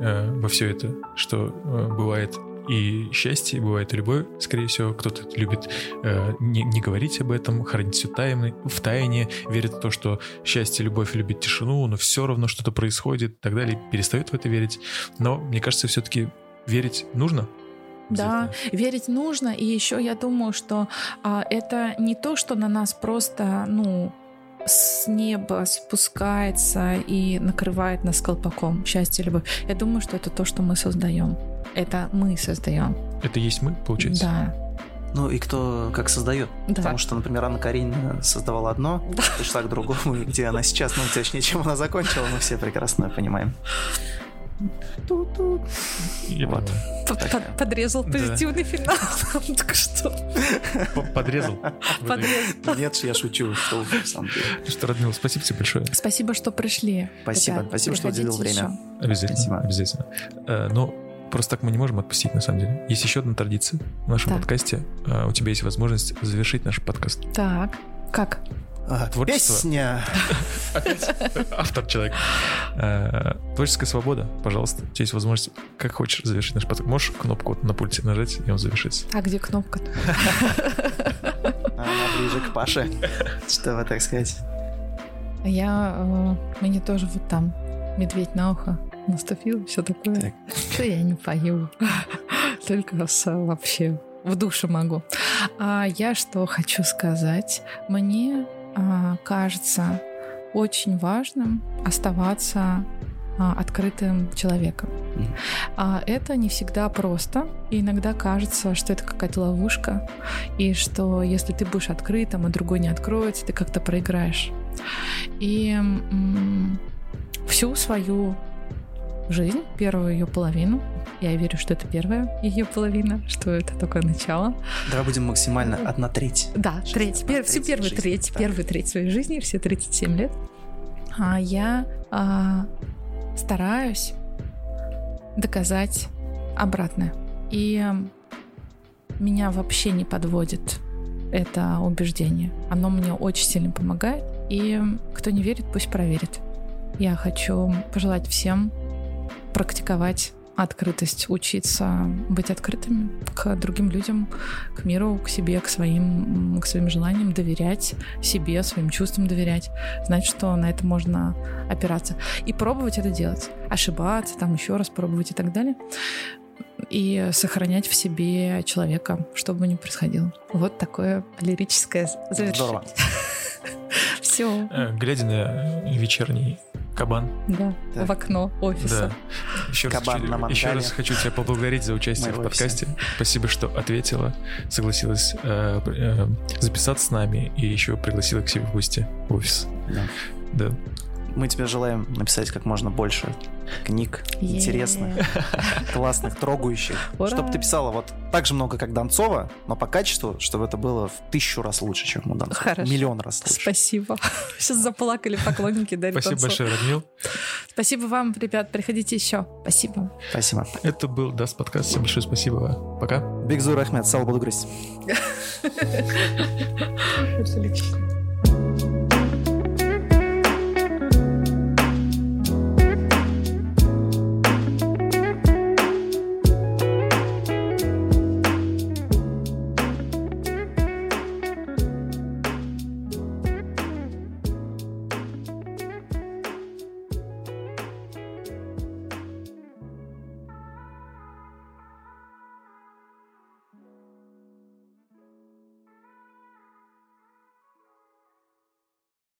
во все это, что бывает и счастье, бывает и любовь, скорее всего. Кто-то любит э, не, не говорить об этом, хранить все тайны, в тайне, верит в то, что счастье, любовь любит тишину, но все равно что-то происходит и так далее, перестает в это верить. Но мне кажется, все-таки верить нужно, да, верить нужно. И еще я думаю, что а, это не то, что на нас просто, ну, с неба спускается и накрывает нас колпаком счастье, любовь. Я думаю, что это то, что мы создаем. Это мы создаем. Это есть мы, получается? Да. Ну и кто как создает. Да. Потому что, например, Анна Каренина создавала одно, да. пришла к другому, и где она сейчас, ну, точнее, чем она закончила, мы все прекрасно понимаем. Ту-ту. Вот. Подрезал позитивный финал. Только что. Подрезал. Подрезал. Нет, я шучу. Что деле. Что, Радмила, спасибо тебе большое. Спасибо, что пришли. Спасибо. Спасибо, что уделил время. Обязательно. Обязательно. Э, ну, просто так мы не можем отпустить, на самом деле. Есть еще одна традиция в нашем так. подкасте. Э, у тебя есть возможность завершить наш подкаст. Так, как? А, Творчество. Песня. Автор человек. Э, творческая свобода, пожалуйста. У тебя есть возможность, как хочешь завершить наш подкаст. Можешь кнопку на пульте нажать, и он завершится. А где кнопка? Она ближе к Паше. Что вы так сказать? Я... Э, мне тоже вот там медведь на ухо наступил, все такое. Так. Что я не пою. Только вообще в душе могу. А я что хочу сказать? Мне а, кажется очень важным оставаться а, открытым человеком. А это не всегда просто. И иногда кажется, что это какая-то ловушка, и что если ты будешь открытым, а другой не откроется, ты как-то проиграешь. И всю свою жизнь, первую ее половину. Я верю, что это первая ее половина, что это только начало. Давай будем максимально одна треть. Да, жизни, треть. Пер, всю первую жизни, треть, первую треть своей жизни, все 37 лет. А я а, стараюсь доказать обратное. И меня вообще не подводит это убеждение. Оно мне очень сильно помогает. И кто не верит, пусть проверит. Я хочу пожелать всем практиковать открытость, учиться быть открытыми к другим людям, к миру, к себе, к своим, к своим желаниям, доверять себе, своим чувствам доверять, знать, что на это можно опираться. И пробовать это делать, ошибаться, там еще раз пробовать и так далее и сохранять в себе человека, что бы ни происходило. Вот такое лирическое завершение. Здорово. Все. Э, глядя на вечерний кабан. Да, так. в окно офиса. Да. Еще, кабан раз, на еще раз хочу тебя поблагодарить за участие в подкасте. Спасибо, что ответила, согласилась э, э, записаться с нами и еще пригласила к себе в гости в офис. Да. да. Мы тебе желаем написать как можно больше книг yeah. интересных, классных, трогающих. Чтобы ты писала вот так же много, как Донцова, но по качеству, чтобы это было в тысячу раз лучше, чем у Донцова. Хорошо. Миллион раз лучше. Спасибо. Сейчас заплакали поклонники Дарьи Спасибо большое, Радмил. Спасибо вам, ребят. Приходите еще. Спасибо. Спасибо. Это был Dast подкаст. Всем большое спасибо. Пока. Бик зур рәхмәт. Сау булыгыз. Отлично.